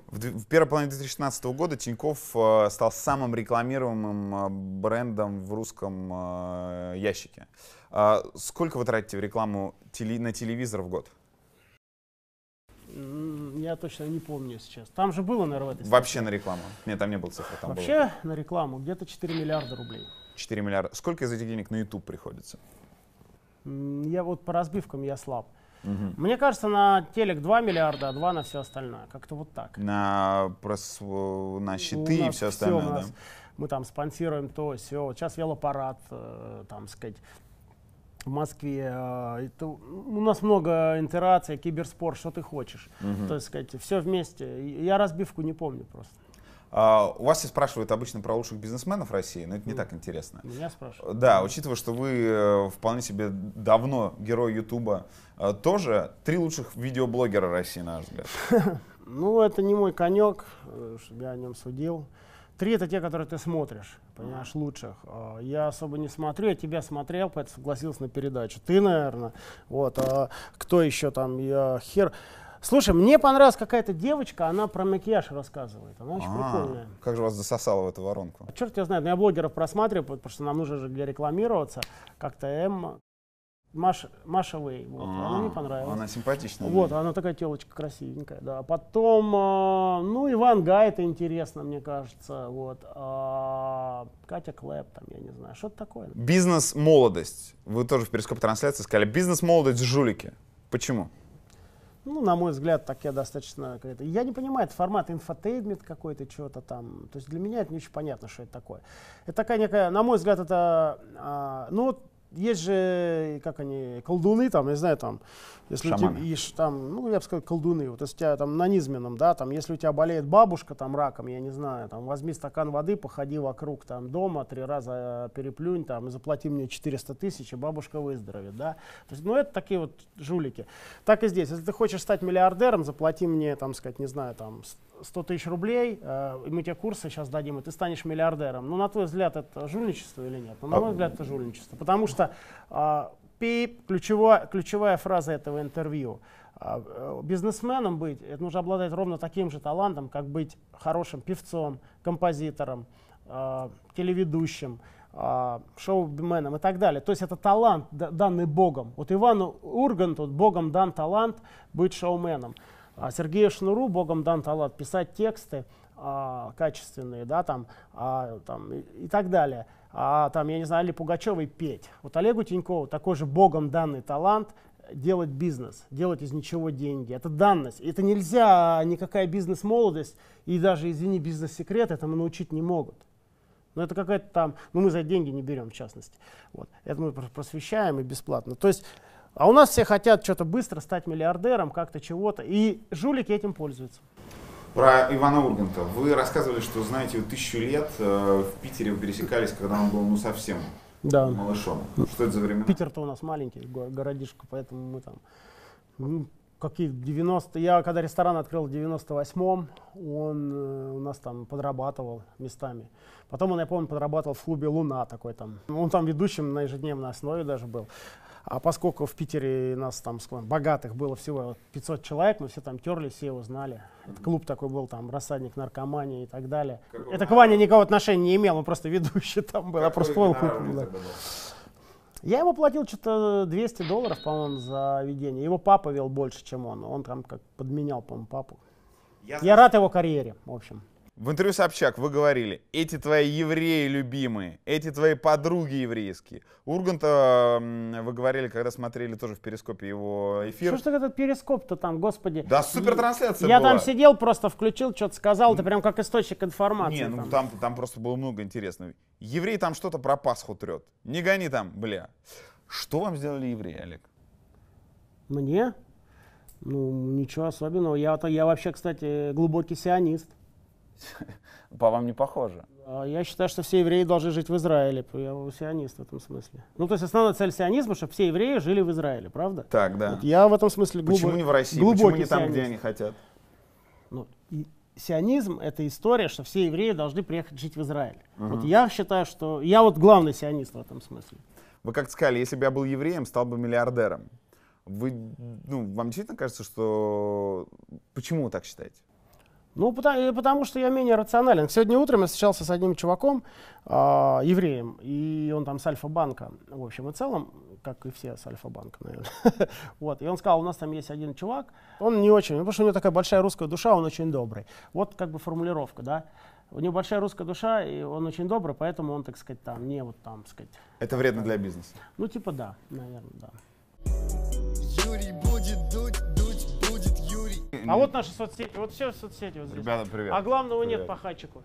В, в первой половине 2016 года Тиньков э, стал самым рекламируемым э, брендом в русском э, ящике. А сколько вы тратите в рекламу теле- на телевизор в год? Я точно не помню сейчас. Там же было, наверное, в этой Вообще на рекламу? Нет, там не было цифры. Там было Вообще на рекламу где-то 4 миллиарда рублей. 4 миллиарда. Сколько из этих денег на YouTube приходится? Я вот по разбивкам я слаб. Мне кажется, на телек 2 миллиарда, а 2 на все остальное. Как-то вот так. На, прос- на щиты и все остальное, да? нас. Мы там спонсируем то, все. Сейчас велопарад, э, там сказать. в Москве. а, это у нас много интераций, киберспорт, что ты хочешь. То есть, сказать, все вместе. Я разбивку не помню просто. А, у вас все спрашивают обычно про лучших бизнесменов России, но это не так интересно. Меня спрашивают. Да, учитывая, что вы э, вполне себе давно герой Ютуба, э, тоже три лучших видеоблогера России, на ваш взгляд. *laughs* Ну, это не мой конек, э, чтобы я о нем судил. Три это те, которые ты смотришь, понимаешь, лучших. А Я особо не смотрю, я тебя смотрел, поэтому согласился на передачу. Ты, наверное. Вот. А кто еще там? Я хер. Слушай, мне понравилась какая-то девочка, она про макияж рассказывает. Она очень А, прикольная. Как же вас засосало в эту воронку? А черт я знает, но я блогеров просматриваю, потому что нам нужно же где рекламироваться. Как-то Эмма. Маша, Маша Вей. Вот. она мне А, понравилась. Она симпатичная. Вот, она такая телочка красивенькая, да. Потом, а, ну, Иван Гай, это интересно, мне кажется, вот. А, Катя Клэп, там, я не знаю, что-то такое. Бизнес-молодость. Вы тоже в перископ трансляции сказали. Бизнес-молодость жулики. Почему? Ну, на мой взгляд, такая достаточно какая-то... Я не понимаю, это формат infotainment какой-то, что-то там. То есть для меня это не очень понятно, что это такое. Это такая некая, на мой взгляд, это... а, ну, вот есть же, как они, колдуны там, я не знаю, там, если у тебя, Шаманы. ешь там, ну, я бы сказал, колдуны, вот если у тебя там на низменном, да, там, если у тебя болеет бабушка там раком, я не знаю, там, возьми стакан воды, походи вокруг там дома, три раза переплюнь там, и заплати мне 400 тысяч, и бабушка выздоровеет, да. То есть, ну, это такие вот жулики. Так и здесь, если ты хочешь стать миллиардером, заплати мне, там, сказать, не знаю, там, 100 тысяч рублей, э, и мы тебе курсы сейчас дадим, и ты станешь миллиардером. Ну, на твой взгляд, это жульничество или нет? Ну, на А- мой взгляд, это жульничество. Потому что а, пип, ключевая, ключевая фраза этого интервью. А, э, бизнесменом быть, это нужно обладать ровно таким же талантом, как быть хорошим певцом, композитором, телеведущим, шоуменом и так далее. То есть это талант, да- данный Богом. Вот Ивану Урганту Богом дан талант быть шоуменом. А Сергею Шнуру Богом дан талант писать тексты а, качественные, да, там, а, там и, так далее. А там, я не знаю, Али Пугачевой петь. Вот Олегу Тинькову такой же Богом данный талант делать бизнес, делать из ничего деньги. Это данность. Это нельзя, никакая бизнес-молодость и даже, извини, бизнес-секрет этому научить не могут. Но это какая-то там, ну мы за деньги не берем, в частности. Вот. Это мы прос- просвещаем и бесплатно. То есть, а у нас все хотят что-то быстро стать миллиардером, как-то чего-то, и жулики этим пользуются. Про Ивана Урганта. Вы рассказывали, что знаете его тысячу лет. э, В Питере вы пересекались, когда он был ну совсем Да. малышом. Что это за времена? Питер-то у нас маленький го- городишко, поэтому мы там ну, какие 90 я когда ресторан открыл в 98-м, он э, у нас там подрабатывал местами. Потом он, я помню, подрабатывал в клубе Луна такой там. Он там ведущим на ежедневной основе даже был. А поскольку в Питере нас там сколько, богатых было всего вот 500 человек, мы все там терлись, все его знали. Это клуб такой был, там, рассадник наркомании и так далее. Какой Это к Ване никакого отношения не имел, он просто ведущий там был. Я просто Какой гонорар у клуб, да. Я ему платил что-то 200 долларов, по-моему, за ведение. Его папа вел больше, чем он. Он там как подменял, по-моему, папу. Я рад его карьере, в общем. В интервью Собчак вы говорили, эти твои евреи любимые, эти твои подруги еврейские. Урганта вы говорили, когда смотрели тоже в перископе его эфир. Что ж этот перископ-то там, господи? Да, супер трансляция Я была. там сидел, просто включил, что-то сказал, ты прям как источник информации. Не, ну там. там, там просто было много интересного. Еврей там что-то про Пасху трет. Не гони там, бля. Что вам сделали евреи, Олег? Мне? Ну, ничего особенного. Я, я вообще, кстати, глубокий сионист. *laughs* По вам не похоже. А Я считаю, что все евреи должны жить в Израиле. Я сионист в этом смысле. Ну, то есть основная цель сионизма, чтобы все евреи жили в Израиле, правда? Так, да. Вот я в этом смысле глубо- Почему не в России? глубокий Почему не там, сионист. где они хотят? Ну, и сионизм — это история, что все евреи должны приехать жить в Израиль. Вот я считаю, что... Я вот главный сионист в этом смысле. Вы как сказали, если бы я был евреем, стал бы миллиардером. Вы, ну, вам действительно кажется, что... Почему вы так считаете? Ну, потому, потому что я менее рационален. Сегодня утром я встречался с одним чуваком, а, евреем, и он там с Альфа-банка, в общем и целом, как и все с Альфа-банка, наверное. *laughs* вот, и он сказал, у нас там есть один чувак, он не очень, потому что у него такая большая русская душа, он очень добрый. Вот как бы формулировка, да. У него большая русская душа, и он очень добрый, поэтому он, так сказать, там, не вот там, так сказать, Это вредно для бизнеса. ну, типа да, наверное, да. Юрий А вот наши соцсети, вот все соцсети вот здесь. Ребята, привет. А главного нет Привет. по хачику.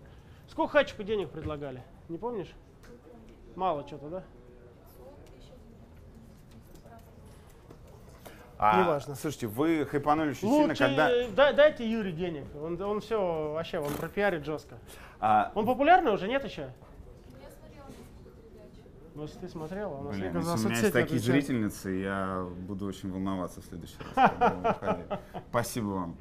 Сколько хачику денег предлагали? Не помнишь? Мало что-то, да? А, Неважно. Слушайте, вы хайпанули очень Лучше сильно, когда... э, дай- дайте Юре денег. Он, он все вообще, он пропиарит жестко. а, Он популярный уже, нет еще? Ну, если ты смотрела, у нас Блин, если у меня есть такие отвечает. зрительницы, я буду очень волноваться в следующий раз. когда вы выходите. Спасибо вам.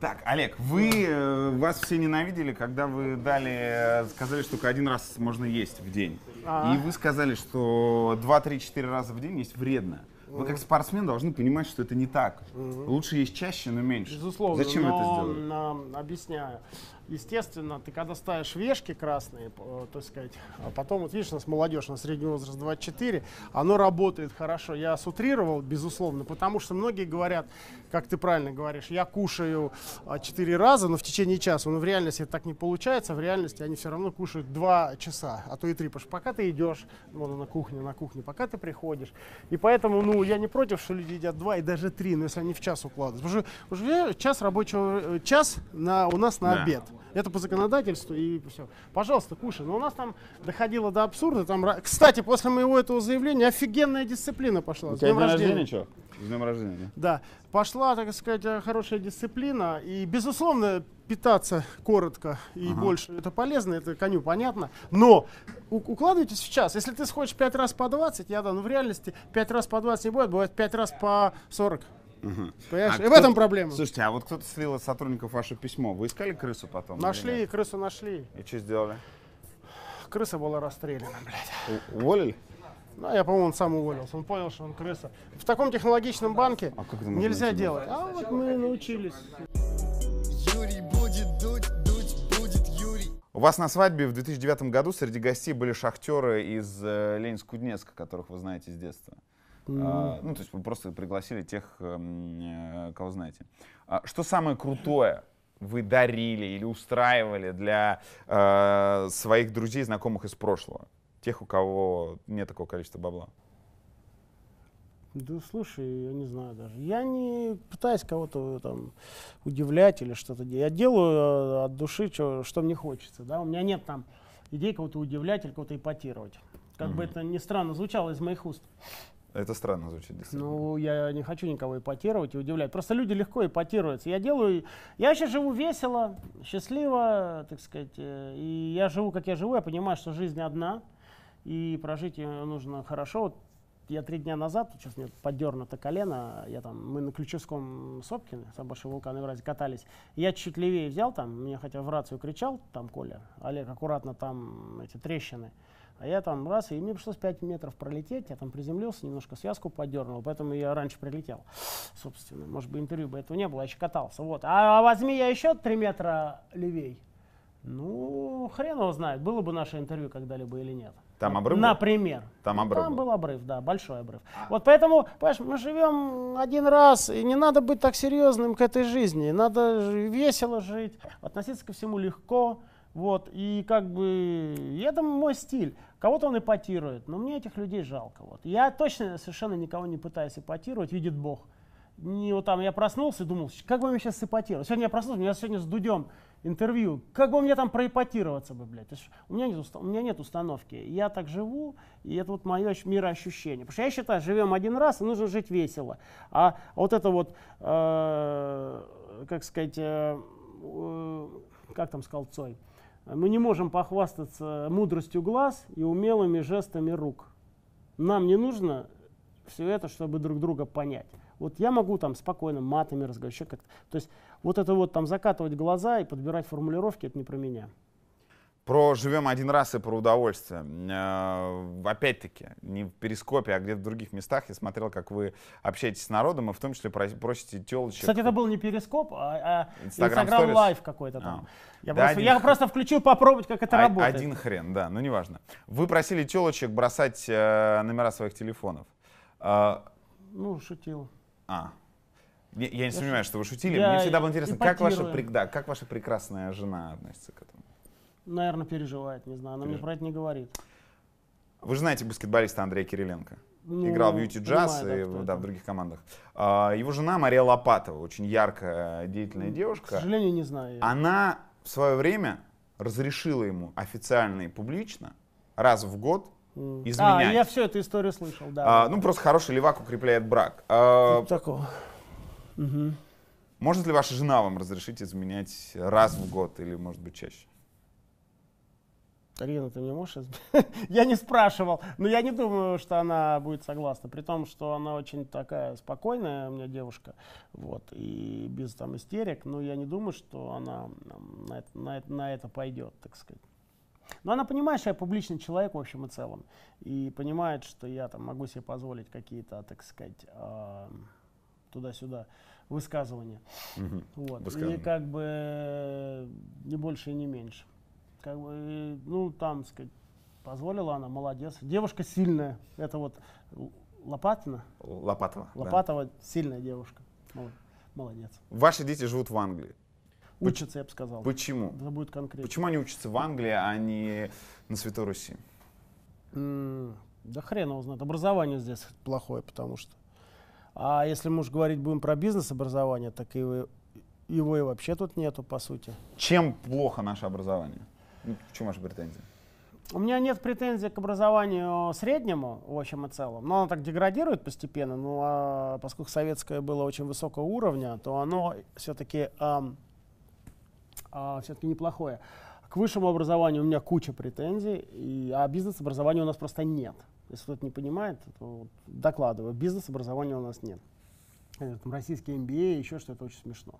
Так, Олег, вы, э, вас все ненавидели, когда вы дали, э, сказали, что только один раз можно есть в день. А. И вы сказали, что 2-3-4 раза в день есть вредно. Вы как спортсмен должны понимать, что это не так. Лучше есть чаще, но меньше. Безусловно, Зачем это м, объясняю. Естественно, ты когда ставишь вешки красные, э, так сказать, а потом, вот видишь, у нас молодежь, на средний возраст 24, оно работает хорошо. Я сутрировал, безусловно, потому что многие говорят, как ты правильно говоришь, я кушаю 4 раза, но в течение часа. Но в реальности это так не получается. В реальности они все равно кушают 2 часа, а то и 3. Потому что пока ты идешь, вон на кухне, на кухне, пока ты приходишь. И поэтому, ну, я не против, что люди едят 2 и даже 3, но если они в час укладываются. Потому что уже час рабочего, э, час на, у нас на Да. обед. Это по законодательству и все. Пожалуйста, кушай. Но у нас там доходило до абсурда. Там, кстати, после моего этого заявления офигенная дисциплина пошла. С днем рождения. что? С днем рождения, да? Пошла, так сказать, э, хорошая дисциплина. И, безусловно, питаться коротко и больше это полезно, это коню понятно. Но у- укладывайтесь в час. Если ты сходишь 5 раз по 20, я да, ну в реальности 5 раз по 20 не будет, бывает 5 раз по 40. Понимаешь? А и в этом проблема. Слушайте, а вот кто-то слил из сотрудников ваше письмо. Вы искали крысу потом? Нашли, крысу нашли. И что сделали? Крыса была расстреляна, блядь. У- Уволили? Ну, я, по-моему, он сам уволился. Он понял, что он крыса. В таком технологичном банке А как нельзя делать. А вот мы научились. Юрий будет дуть, дуть будет Юрий. У вас на свадьбе в 2009 году среди гостей были шахтеры из э, Ленинск-Куднецка, которых вы знаете с детства. А, ну, то есть вы просто пригласили тех, эм, э, кого знаете. А что самое крутое вы дарили или устраивали для э, своих друзей, знакомых из прошлого? Тех, у кого нет такого количества бабла. Да слушай, я не знаю даже. Я не пытаюсь кого-то там удивлять или что-то делать. Я делаю э, от души, чё- что мне хочется. Да? У меня нет там идей кого-то удивлять или кого-то ипотировать. Как бы это ни странно звучало из моих уст. Это странно звучит. Ну, я не хочу никого ипотировать и удивлять. Просто люди легко ипотируются. Я делаю... Я вообще живу весело, счастливо, так сказать. э, И я живу, как я живу. Я понимаю, что жизнь одна. И прожить ее нужно хорошо. Вот я три дня назад, сейчас мне поддернуто колено, я там, мы на Ключевском Сопкине, большой вулкан Евразии, катались. Я чуть левее взял там, мне хотя в рацию кричал, там Коля, Олег, аккуратно там эти трещины. А я там раз, и мне пришлось 5 метров пролететь, я там приземлился, немножко связку подернул, поэтому я раньше прилетел, собственно. Может быть, интервью бы этого не было, я еще катался. Вот. А возьми я еще 3 метра левей. Ну, хрен его знает, было бы наше интервью когда-либо или нет. Там обрыв? Например. Там обрыв Там был? обрыв, да, большой обрыв. Вот поэтому, понимаешь, мы живем один раз, и не надо быть так серьезным к этой жизни. Надо весело жить, относиться ко всему легко. Вот, и как бы, это мой стиль. Кого-то он ипотирует, но мне этих людей жалко. Вот. Я точно совершенно никого не пытаюсь ипотировать, видит Бог. Не, вот там я проснулся и думал, как бы мне сейчас сипотировать. Сегодня я проснулся, у меня сегодня с Дудем интервью. Как бы мне там проипотироваться бы, блядь. У, меня нет, у меня нет установки. Я так живу, и это вот мое ощ- мироощущение. Потому что я считаю, живем один раз, и нужно жить весело. А вот это вот, э, как сказать, э, э, как там сказал Цой, мы не можем похвастаться мудростью глаз и умелыми жестами рук. Нам не нужно все это, чтобы друг друга понять. Вот я могу там спокойно матами разговаривать. То есть вот это вот там закатывать глаза и подбирать формулировки, это не про меня. Про живем один раз и про удовольствие. Э, Опять-таки, не в перископе, а где-то в других местах я смотрел, как вы общаетесь с народом, и в том числе прос- просите телочек. Кстати, это был не перископ, а, а Instagram Live какой-то там. А. Я, Да, просто, я просто включил попробовать, как это А- работает. Один хрен, да, ну неважно. Вы просили телочек бросать э, номера своих телефонов. А, Ну, шутил. а. Я, я не сомневаюсь, что вы шутили. я Мне всегда было интересно, как ваша, да, как ваша прекрасная жена относится к этому. Наверное, переживает, не знаю. Она мне про это не говорит. Вы же знаете баскетболиста Андрея Кириленко. Ну, Играл в Юти Джаз да, и это. да, в других командах. А, его жена Мария Лопатова, очень яркая, деятельная К девушка. сожалению, не знаю. Она в свое время разрешила ему официально и публично раз в год М. изменять. А, я всю эту историю слышал, да. А, ну, просто хороший левак укрепляет брак. А, Такого. Мгм. может ли ваша жена вам разрешить изменять раз в год или, может быть, чаще? Арина, ты мне можешь... *laughs* я не спрашивал, но я не думаю, что она будет согласна. При том, что она очень такая спокойная у меня девушка, вот, и без там истерик, но я не думаю, что она на это, на это- на это пойдет, так сказать. Но она понимает, что я публичный человек в общем и целом, и понимает, что я там могу себе позволить какие-то, так сказать, туда-сюда высказывания. Вот. И Высказывания. как бы э, не больше и не меньше. Как бы, ну, там, сказать, позволила она, молодец. Девушка сильная. Это вот Лопатина. Лопатова. да. Лопатова сильная девушка. Мол- Молодец. Ваши дети живут в Англии. Учится, я бы сказал. Почему? Это будет конкретно. Почему они учатся в Англии, а не на Святой Руси? М, Да хрен его знает. Образование здесь плохое, потому что. А если мы уж говорить будем про бизнес-образование, так его, его и вообще тут нету, по сути. Чем плохо наше образование? Ну, в чем ваши претензии? У меня нет претензий к образованию среднему, в общем и целом, но оно так деградирует постепенно, ну а поскольку советское было очень высокого уровня, то оно все-таки все-таки неплохое. К высшему образованию у меня куча претензий, и, а бизнес-образования у нас просто нет. Если кто-то не понимает, то докладываю, бизнес-образования у нас нет. Э, Там российский MBA, еще что-то очень смешно.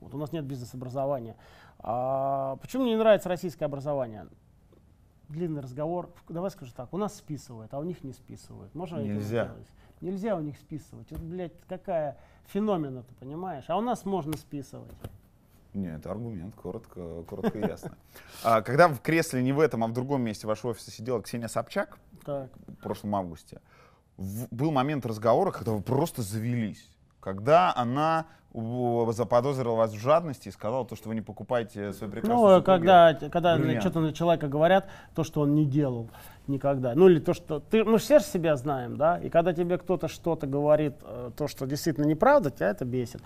Вот, у нас нет бизнес-образования. А почему мне не нравится российское образование? длинный разговор. Давай скажу так, у нас списывают, а у них не списывают. Можно Нельзя. Нельзя у них списывать. Вот, блядь, какая феномена, ты понимаешь? А у нас можно списывать. Нет, это аргумент, коротко, коротко и ясно. А, Когда в кресле не в этом, а в другом месте вашего офиса сидела Ксения Собчак Так. в прошлом августе, в- был момент разговора, когда вы просто завелись. Когда она заподозрила вас в жадности и сказала то, что вы не покупаете свой прекрасный Ну, когда, когда бриллиант. что-то на человека говорят, то, что он не делал никогда. Ну, или то, что... Ты, мы все же себя знаем, да? И когда тебе кто-то что-то говорит, э, то, что действительно неправда, тебя это бесит.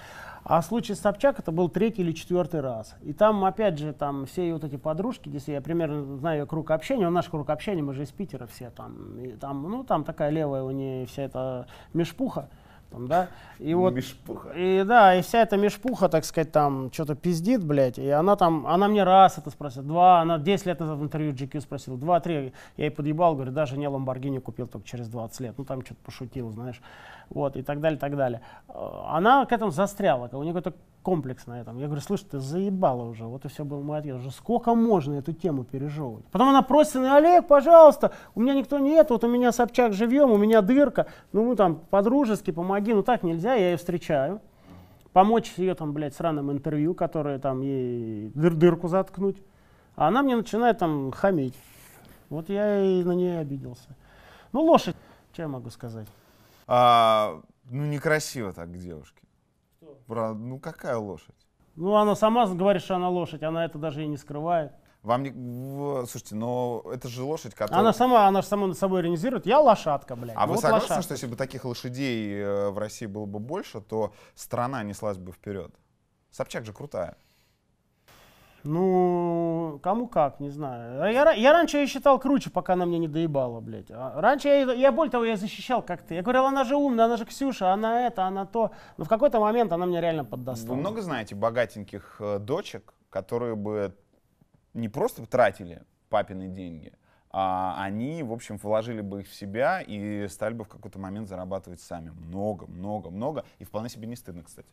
А в случае с Собчак это был третий или четвертый раз. И там, опять же, там все ее вот эти подружки, если я примерно знаю ее круг общения, он наш круг общения, мы же из Питера все там. И там, ну, там такая левая у нее вся эта межпуха. Там, да? И вот, Мишпуха. и да, и вся эта межпуха, так сказать, там что-то пиздит, блядь, и она там, она мне раз это спросила, два, она 10 лет назад в интервью GQ спросила, два, три, я ей подъебал, говорю, даже не Ламборгини купил только через 20 лет, ну там что-то пошутил, знаешь, вот, и так далее, так далее. Э, Она к этому застряла, у нее какой-то комплекс на этом. Я говорю, слушай, ты заебала уже, вот и все был мой ответ, уже сколько можно эту тему пережевывать? Потом она просит, Олег, пожалуйста, у меня никто нет, вот у меня Собчак живем, у меня дырка, ну мы там по-дружески помоги, ну так нельзя, я ее встречаю помочь ее там, блядь, сраным интервью, которое там ей дыр дырку заткнуть. А она мне начинает там хамить. Вот я и на нее обиделся. Ну, лошадь, что я могу сказать? А, ну, некрасиво так к девушке. Правда, ну, какая лошадь? Ну, она сама говорит, что она лошадь, она это даже и не скрывает. Вам не... Слушайте, но это же лошадь, которая... Она сама, она же сама над собой иронизирует. Я лошадка, блядь. А Ну вы вот согласны, лошадка. что если бы таких лошадей э, в России было бы больше, то страна неслась бы вперед? Собчак же крутая. Ну, кому как, не знаю. Я, я раньше ее считал круче, пока она мне не доебала, блядь. А раньше я, я более того, я защищал как ты. Я говорил, она же умная, она же Ксюша, она это, она то. Но в какой-то момент она мне реально поддостала. Вы много знаете богатеньких э, дочек, которые бы не просто тратили папины деньги, а они, в общем, вложили бы их в себя и стали бы в какой-то момент зарабатывать сами. Много, много, много. И вполне себе не стыдно, кстати.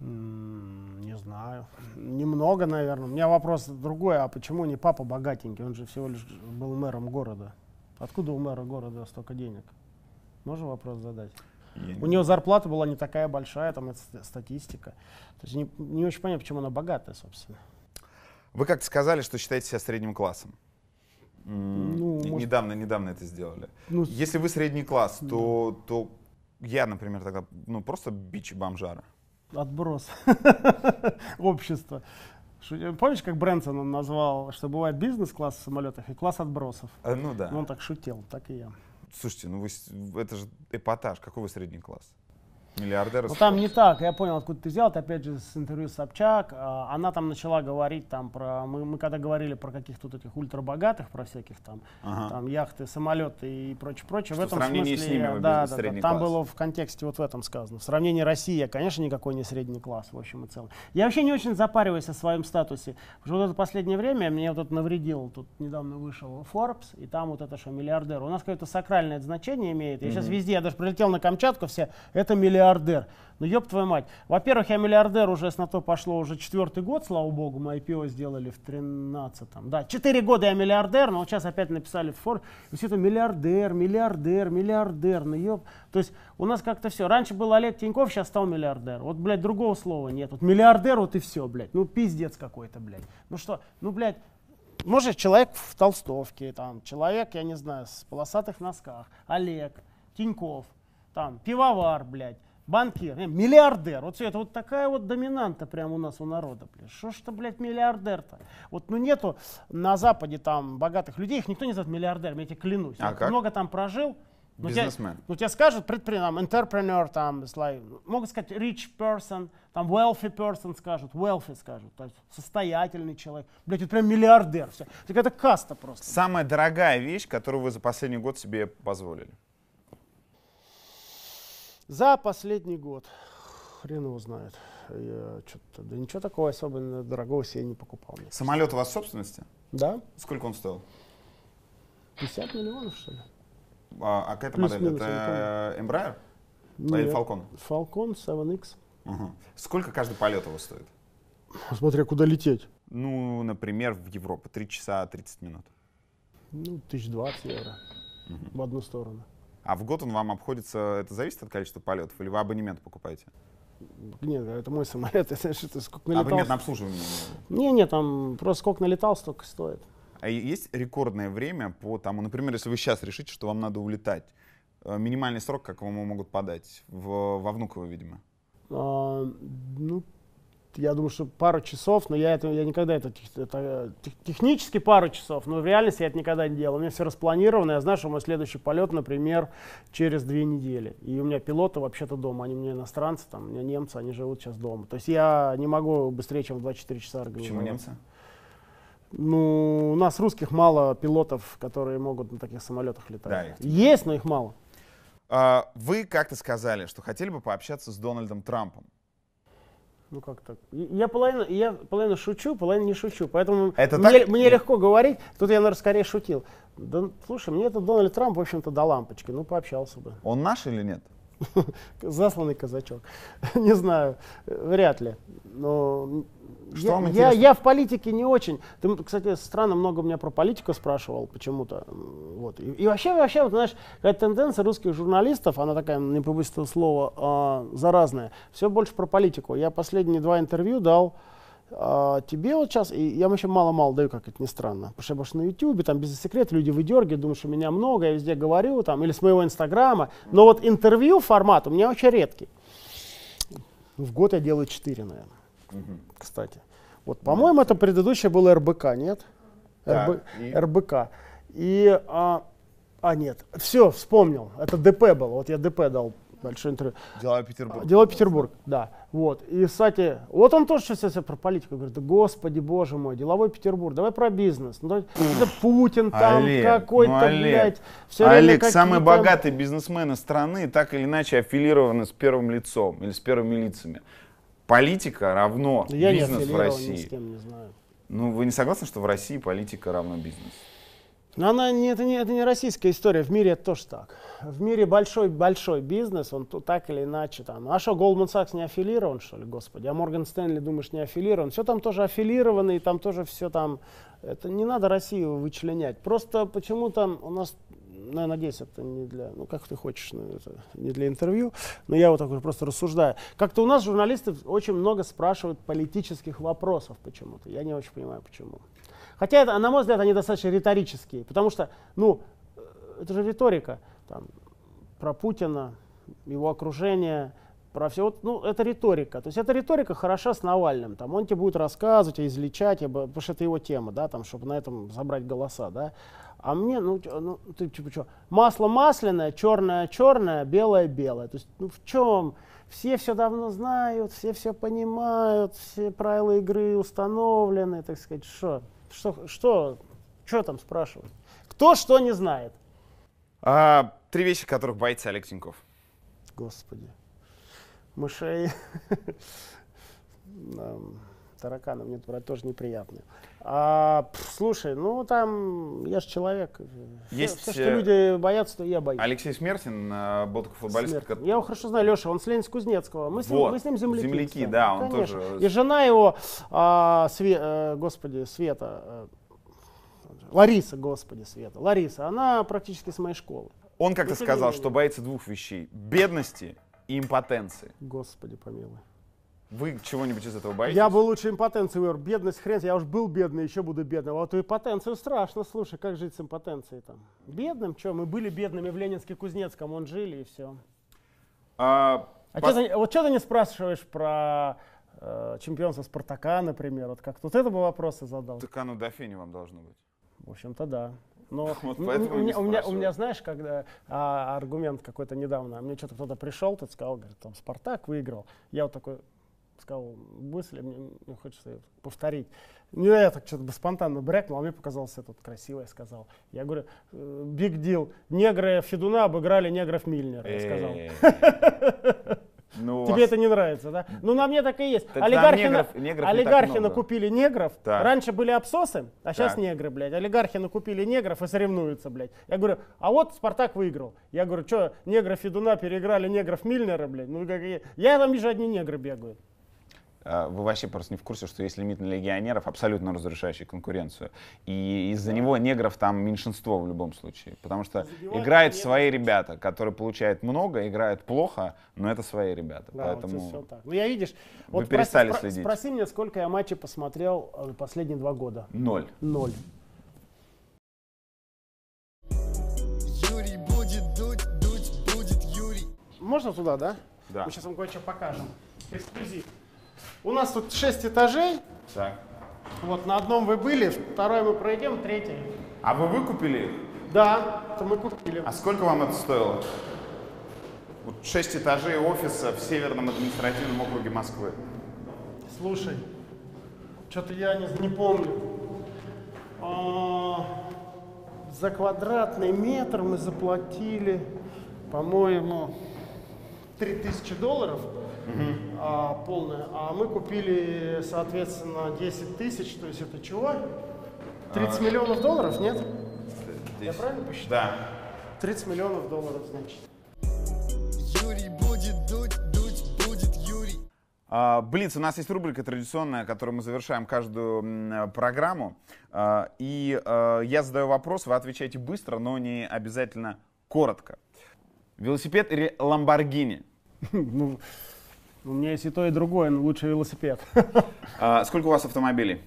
Не знаю. Немного, наверное. У меня вопрос другой. А почему не папа богатенький? Он же всего лишь был мэром города. Откуда у мэра города столько денег? Можно вопрос задать? Я У нее зарплата была не такая большая, там это ст- статистика. То есть не, не очень понятно, почему она богатая, собственно. Вы как-то сказали, что считаете себя средним классом. Ну, может- Недавно, недавно это сделали. Ну, Если вы средний класс, то, то я, например, тогда ну, просто бич бомжара. Отброс. *laughs* Общество. Шу- Помнишь, как Брэнсон он назвал, что бывает бизнес-класс в самолетах и класс отбросов? Э, Ну да. Он так шутил, так и я. Слушайте, ну вы, это же эпатаж. Какой вы средний класс? Миллиардеры. Ну там не так, я понял, откуда ты взял, это опять же с интервью Собчак, а, она там начала говорить там про, мы, мы когда говорили про каких-то вот этих ультрабогатых, про всяких там, Ага. там яхты, самолеты и прочее, прочее, Что в этом сравнении смысле, с ними вы да, да, да, там класс. было в контексте вот в этом сказано. В сравнении России, конечно, никакой не средний класс в общем и целом. Я вообще не очень запариваюсь о своем статусе, потому что вот это последнее время мне вот это навредил, тут недавно вышел Forbes, и там вот это что, миллиардер. У нас какое-то сакральное значение имеет. Я сейчас везде, я даже прилетел на Камчатку, все, это миллиардер. Ну ёб твою мать. Во-первых, я миллиардер уже с на то пошло уже четвертый год, слава богу, мы IPO сделали в 13-м. Да, четыре года я миллиардер, но вот сейчас опять написали в фор, все это миллиардер, миллиардер, миллиардер, ну ёб. То есть у нас как-то все. Раньше был Олег Тиньков, сейчас стал миллиардер. Вот, блядь, другого слова нет. Вот миллиардер, вот и все, блядь. Ну пиздец какой-то, блядь. Ну что, ну, блядь, может, человек в толстовке, там, человек, я не знаю, с полосатых носках, Олег, Тиньков, там, пивовар, блядь, банкир, э, миллиардер. Вот все это вот такая вот доминанта прямо у нас у народа, блядь. Что ж ты, блядь, миллиардер-то? Вот, ну, нету на Западе там богатых людей, их никто не зовет миллиардером, я тебе клянусь. А Я как? много там прожил. ну, тебе- Бизнесмен. ну, тебе скажут предприниматель, entrepreneur, там, like, могут сказать rich person, там, wealthy person скажут, wealthy скажут, то есть состоятельный человек. Блядь, это прям миллиардер. Все. Так это каста просто. Самая дорогая вещь, которую вы за последний год себе позволили. За последний год, хрен его знает, я что-то, да ничего такого особенно дорогого себе не покупал. мне. Самолет у вас в собственности? Да? Сколько он стоил? 50 миллионов, что ли? А, а какая это модель? Это Embraer? Или. Falcon? Falcon 7X. Мгм. Сколько каждый полет его стоит? Смотря куда лететь. Ну, например, в Европу. 3 часа 30 минут. Ну, 1020 евро в одну сторону. А в год он вам обходится, это зависит от количества полетов, или вы абонемент покупаете? Нет, это мой самолет, *laughs* это что сколько Абонемент налетал. на обслуживание. Не, не, там просто сколько налетал, столько стоит. А есть рекордное время по тому, например, если вы сейчас решите, что вам надо улетать, э, минимальный срок, как вам могут подать? В, во Внуково, видимо. А, ну, я думаю, что пару часов, но я, это, я никогда это, это тех- технически пару часов, но в реальности я это никогда не делал. У меня все распланировано, я знаю, что мой следующий полет, например, через две недели. И у меня пилоты вообще-то дома, они у меня иностранцы, там, у меня немцы, они живут сейчас дома. То есть я не могу быстрее, чем в 24 часа организовать. Почему немцы? Ну, у нас русских мало пилотов, которые могут на таких самолетах летать. Да, их Есть, но их мало. А, Вы как-то сказали, что хотели бы пообщаться с Дональдом Трампом. Ну как так? Я половину, я половину шучу, половину не шучу. Поэтому Это мне, так? мне легко говорить. Тут я, наверное, скорее шутил. Да, слушай, мне этот Дональд Трамп, в общем-то, до лампочки. Ну, пообщался бы. Он наш или нет? *laughs* Засланный казачок. *laughs* не знаю, вряд ли. Но Что я, вам я, интересно? я в политике не очень. Ты, кстати, странно много меня про политику спрашивал почему-то. Вот. И, и вообще, вообще, вот, знаешь, какая тенденция русских журналистов, она такая, не побоюсь этого слова, а, заразная. Все больше про политику. Я последние два интервью дал а, тебе вот сейчас, и я вообще мало-мало даю, как это ни странно. Потому что я больше на Ютубе, там без секрет, люди выдергивают, думают, что меня много, я везде говорю, там, или с моего Инстаграма. Но вот интервью формат у меня очень редкий. В год я делаю 4, наверное, кстати. Вот, по-моему, это предыдущее было РБК, нет? РБ- и? РБК. И, а, а, нет, все, вспомнил, это ДП было, вот я ДП дал большое интервью. Дела Петербург. Дело Петербург, да. Вот. И, кстати, вот он тоже сейчас про политику говорит, да господи, боже мой, деловой Петербург, давай про бизнес. Ну, это Путин там какой-то, ну, Олег. блядь. время Олег, самые богатые бизнесмены страны так или иначе аффилированы с первым лицом или с первыми лицами. Политика равно Я не бизнес в аффилирован ни России. с кем, не знаю. Ну, вы не согласны, что в России политика равно бизнес? Но она не, это, не, это не российская история, в мире это тоже так. В мире большой-большой бизнес, он тут так или иначе там. А что, Goldman Sachs не аффилирован, что ли, господи? А Морган Стэнли, думаешь, не аффилирован? Все там тоже аффилировано, и там тоже все там... Это не надо Россию вычленять. Просто почему-то у нас, надеюсь, это не для, ну, как ты хочешь, ну, это не для интервью, но я вот так уже просто рассуждаю. Как-то у нас журналисты очень много спрашивают политических вопросов почему-то. Я не очень понимаю, почему. Хотя, это, на мой взгляд, они достаточно риторические, потому что, ну, э, это же риторика, там, про Путина, его окружение, про все, вот, ну, это риторика. То есть эта риторика хороша с Навальным, там, он тебе будет рассказывать, излечать, потому что это его тема, да, там, чтобы на этом забрать голоса, да. А мне, ну, ну ты типа что, масло масляное, черное черное, белое белое. То есть, ну в чем, все все давно знают, все все понимают, все правила игры установлены, так сказать, что, что, что, что там спрашивать? Кто что не знает? А, три вещи, которых боится Олег Тиньков. Господи. Мышей. *laughs* Тараканов мне брать тоже неприятно. А, слушай, ну там я же человек. Есть, все, все, э, что люди боятся, то я боюсь. Алексей Смертин э, был такой футболист. Который- Я его хорошо знаю, Леша, он с Ленинск-Кузнецкого. Мы, с ним- Вот, мы с ним земляки. земляки, кстати. да, он Конечно. тоже- И жена его, а, Све- э, господи, Света, Лариса, господи, Света, Лариса, она практически с моей школы. Он как-то сказал, что боится двух вещей. Бедности и импотенции. Господи помилуй. Вы чего-нибудь из этого боитесь? Я бы лучше импотенцию выбрал. Бедность хрен, я уж был бедный, еще буду бедным. А вот импотенцию страшно, слушай, как жить с импотенцией там? Бедным, что, мы были бедными в Ленинске-Кузнецком, он жили и все. А, А пос- чё ты, вот что ты не спрашиваешь про э, чемпионство Спартака, например? Вот как тут это бы вопросы задал? Так оно до фени вам должно быть. В общем-то, да. Но *laughs* Вот у, меня, у, меня, у меня, знаешь, когда а, аргумент какой-то недавно, мне что-то кто-то пришел, ты сказал, говорит, там Спартак выиграл. Я вот такой сказал мысль, мне, мне хочется её повторить. Ну, я так что-то спонтанно брякнул, а мне показалось это вот красиво, я сказал. Я говорю, биг дил, негры Федуна обыграли негров Мильнера, я сказал. Э, *laughs* Ну, Тебе вас- это не нравится, да? Ну, на мне так и есть. Так олигархи негров- негров олигархи накупили негров. Так. Раньше были абсосы, а сейчас Так. негры, блядь. Олигархи накупили негров и соревнуются, блядь. Я говорю, а вот Спартак выиграл. Я говорю, что, негров Федуна переиграли негров Мильнера, блядь? Ну, как я там вижу, одни негры бегают. А, Вы вообще просто не в курсе, что есть лимит на легионеров, абсолютно разрушающий конкуренцию. И из-за него негров там меньшинство в любом случае. Потому что Забивают играют негров. свои ребята, которые получают много, играют плохо, но это свои ребята. Да, вот Поэтому всё так. Ну, я видишь, Вы вот спроси- перестали спро- следить. Спроси меня, сколько я матчей посмотрел э, последние два года. ноль. Ноль. Юрий будет дуть, дуть будет Юрий. Можно туда, да? Да. Мы сейчас вам кое-что покажем. Эксклюзив. У нас тут 6 этажей. Так. Вот на одном вы были, второй мы пройдем, третий. А вы выкупили их? Да, это мы купили. А сколько вам это стоило? Вот шесть этажей офиса в Северном административном округе Москвы. Слушай, что-то я не, не помню. А, за квадратный метр мы заплатили, по-моему, 3000 долларов а, полная. А мы купили, соответственно, 10 тысяч. То есть это чего? 30 миллионов долларов, нет? Я правильно посчитал? Да. 30 миллионов долларов, значит. Юрий будет дуть, дуть будет Юрий. А, Блиц, у нас есть рубрика традиционная, которую мы завершаем каждую м, программу. А, И э, я задаю вопрос, вы отвечаете быстро, но не обязательно коротко. Велосипед или Ламборгини? *laughs* Ну, у меня есть и то, и другое, но лучше велосипед. А, Сколько у вас автомобилей?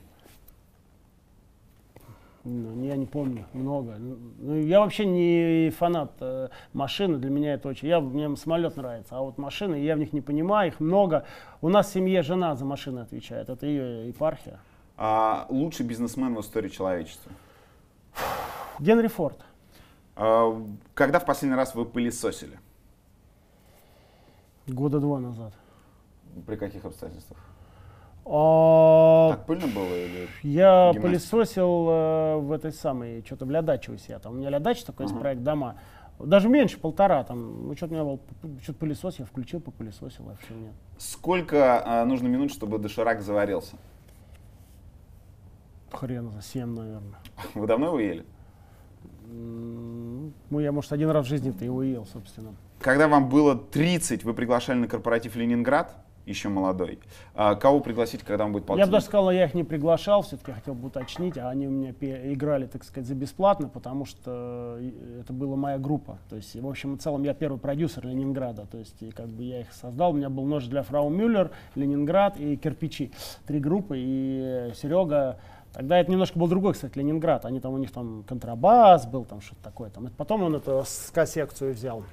Ну, я не помню, много. Ну, я вообще не фанат э, машины, для меня это очень... Я, мне самолет нравится, а вот машины, я в них не понимаю, их много. У нас в семье жена за машины отвечает, это ее епархия. А, Лучший бизнесмен в истории человечества? Генри Форд. А, Когда в последний раз вы пылесосили? Года два назад. При каких обстоятельствах? А, Так пыльно было или... я гимнастика? пылесосил э, в этой самой, что-то в Лядаче у себя. Там у меня Лядач такой есть проект дома. Даже меньше, полтора. Там, ну, что-то у меня был, что-то пылесос, я включил, попылесосил, все нет. Сколько а, нужно минут, чтобы доширак заварился? Хрен за 7, наверное. *laughs* Вы давно его ели? Ну, я, может, один раз в жизни-то его ел, собственно. Когда вам было 30, вы приглашали на корпоратив Ленинград, еще молодой. А кого пригласить, когда вам будет Я полтинник? бы даже сказал, я их не приглашал, все-таки хотел бы уточнить, а они у меня играли, так сказать, за бесплатно, потому что и- это была моя группа. То есть, в общем и целом, я первый продюсер Ленинграда, то есть, и как бы я их создал. У меня был нож для Фрау Мюллер, Ленинград и Кирпичи. Три группы, и Серега Тогда это немножко был другой, кстати, Ленинград. Они там, у них там контрабас был, там что-то такое. Там. Это Потом он эту ска-секцию взял.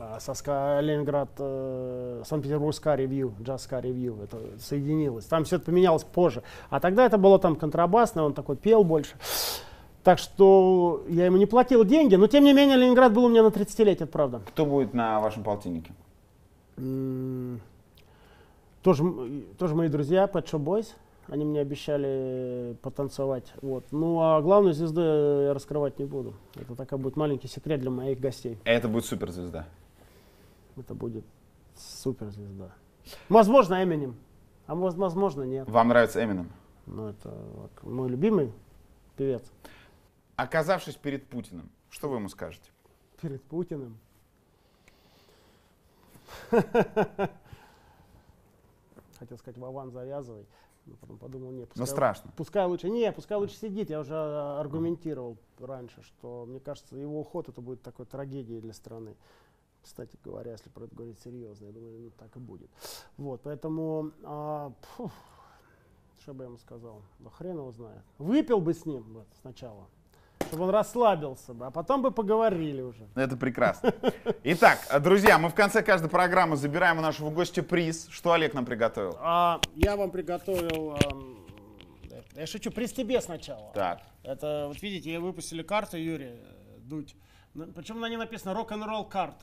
А, Со ска Ленинград, э, Санкт-Петербург ска ревью, джаз ска ревью, это соединилось. Там все это поменялось позже. А тогда это было там контрабасное, он такой пел больше. Так что я ему не платил деньги, но тем не менее Ленинград был у меня на 30-летие, это правда. Кто будет на вашем полтиннике? М, тоже, тоже мои друзья, Pet Shop Boys. Они мне обещали потанцевать. Вот. Ну а главную звезду я раскрывать не буду. Это такой будет маленький секрет для моих гостей. Это будет суперзвезда. Это будет суперзвезда. Возможно, Эминем. А воз- возможно, нет. Вам нравится Эминем? Но это мой любимый певец. Оказавшись перед Путиным, что вы ему скажете? Перед Путиным. *laughs* Хотел сказать, Вован, завязывай. Но потом подумал, не, Ну пускай, страшно. пускай лучше, не, пускай лучше сидит. Я уже а, аргументировал раньше, что мне кажется, его уход это будет такой трагедией для страны. Кстати говоря, если про это говорить серьезно, я думаю, ну, так и будет. Вот, поэтому, а, фу, что бы я ему сказал? Да хрен его знает. Выпил бы с ним вот, сначала, чтобы он расслабился бы, а потом бы поговорили уже. Это прекрасно. Итак, э, друзья, мы в конце каждой программы забираем у нашего гостя приз. Что Олег нам приготовил? А, я вам приготовил, ам, я шучу, приз тебе сначала. Так. Это, вот видите, я выпустили карту, Юрий, э, Дудь. На- Причем на ней написано рок-н-ролл карт.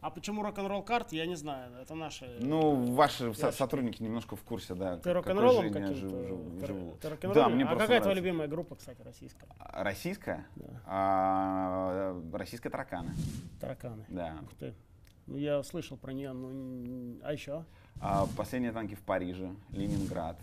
А почему рок-н-ролл карт, я не знаю. Это наши... Ну, ваши со- Ящики. сотрудники немножко в курсе, да. ты рок-н-роллом я каким-то? живу- Ты- живу. ты рок-н-роллер? Да, мне А просто какая твоя нравится. любимая группа, кстати, российская? Российская? А, Российская тараканы. Тараканы. Да. Ух ты. Ну, я слышал про нее, ну, а еще? А, Последние танки в Париже, Ленинград.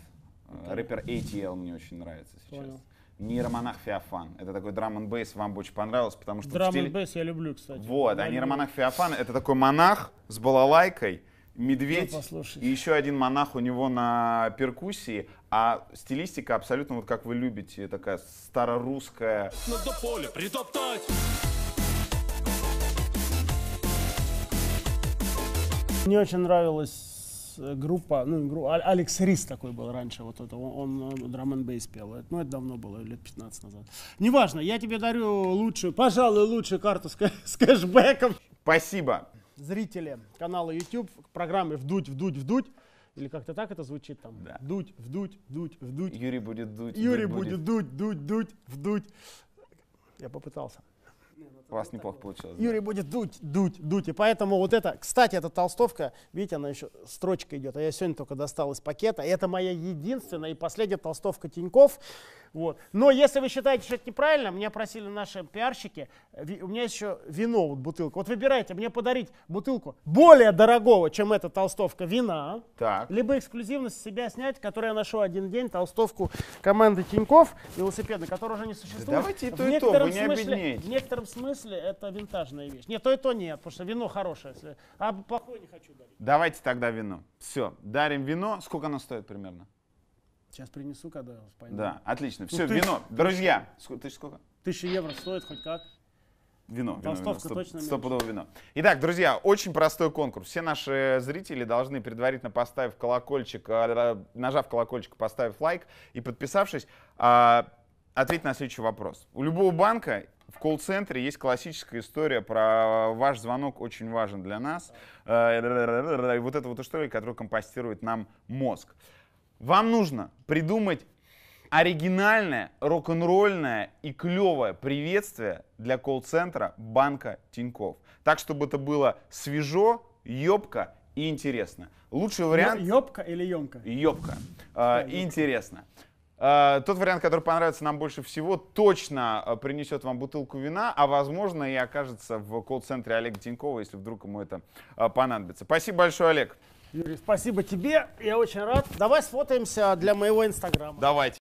А, Рэпер ATL мне очень нравится сейчас. Понял. Нейромонах Феофан. Это такой драм н бейс, вам бы очень понравилось, потому что Драм стиле- н бейс я люблю, кстати. Вот, Я а нейромонах Феофан это такой монах с балалайкой, медведь Ну, и еще один монах у него на перкуссии, а стилистика абсолютно вот как вы любите, такая старорусская. Надо поле притоптать. Мне очень нравилась э, группа, ну, игру, А- Алекс Рис такой был раньше, вот это, он, он драм н бейс пел, Это- ну, это давно было, лет 15 назад. Неважно, я тебе дарю лучшую, пожалуй, лучшую карту с, кэ- с кэшбэком. Спасибо. Зрители канала YouTube к программе «Вдуть, вдуть, вдуть», или как-то так это звучит там, Да. «Дуть, вдуть, вдуть, вдуть». Юрий будет дуть. Юрий будет дуть, дуть, дуть, вдуть. Я попытался. У вас неплохо получилось. да. Юрий будет дуть, дуть, дуть. И поэтому вот это, кстати, эта толстовка, видите, она еще строчка идет, а я сегодня только достал из пакета. И это моя единственная и последняя толстовка Тиньков. Вот. Но если вы считаете, что это неправильно, меня просили наши пиарщики, у меня есть еще вино, вот бутылка. Вот выбирайте, мне подарить бутылку более дорогого, чем эта толстовка вина, Так. либо эксклюзивность с себя снять, которую я ношу один день, толстовку команды Тиньков велосипедной, которая уже не существует. давайте и то, и то, вы не смысле- обеднеете. В некотором смысле это винтажная вещь. Нет, то и то нет, потому что вино хорошее. если- А плохое не хочу дарить. Давайте тогда вино. Все, дарим вино. Сколько оно стоит примерно? Сейчас принесу, когда пойму. Да, отлично. Все, тысяч- вино. Друзья, ск- тысяч сколько? Тысяча евро стоит хоть как. Вино, вино, Толстовка вино. Стоп- точно. Стопудово вино. Итак, друзья, очень простой конкурс. Все наши зрители должны, предварительно поставив колокольчик, а, нажав колокольчик, поставив лайк и подписавшись, а, ответить на следующий вопрос. У любого банка в колл-центре есть классическая история про ваш звонок очень важен для нас. Э, И вот это вот история, которая компостирует нам мозг. Вам нужно придумать оригинальное, рок-н-ролльное и клевое приветствие для колл-центра банка Тиньков. Так, чтобы это было свежо, ёбко и интересно. Лучший вариант... Ёбка или емка? Ёбка. А, и интересно. А, Тот вариант, который понравится нам больше всего, точно а, принесет вам бутылку вина, а возможно и окажется в колл-центре Олега Тинькова, если вдруг ему это а, понадобится. Спасибо большое, Олег. Юрий, спасибо тебе. Я очень рад. Давай сфотаемся для моего инстаграма. Давайте.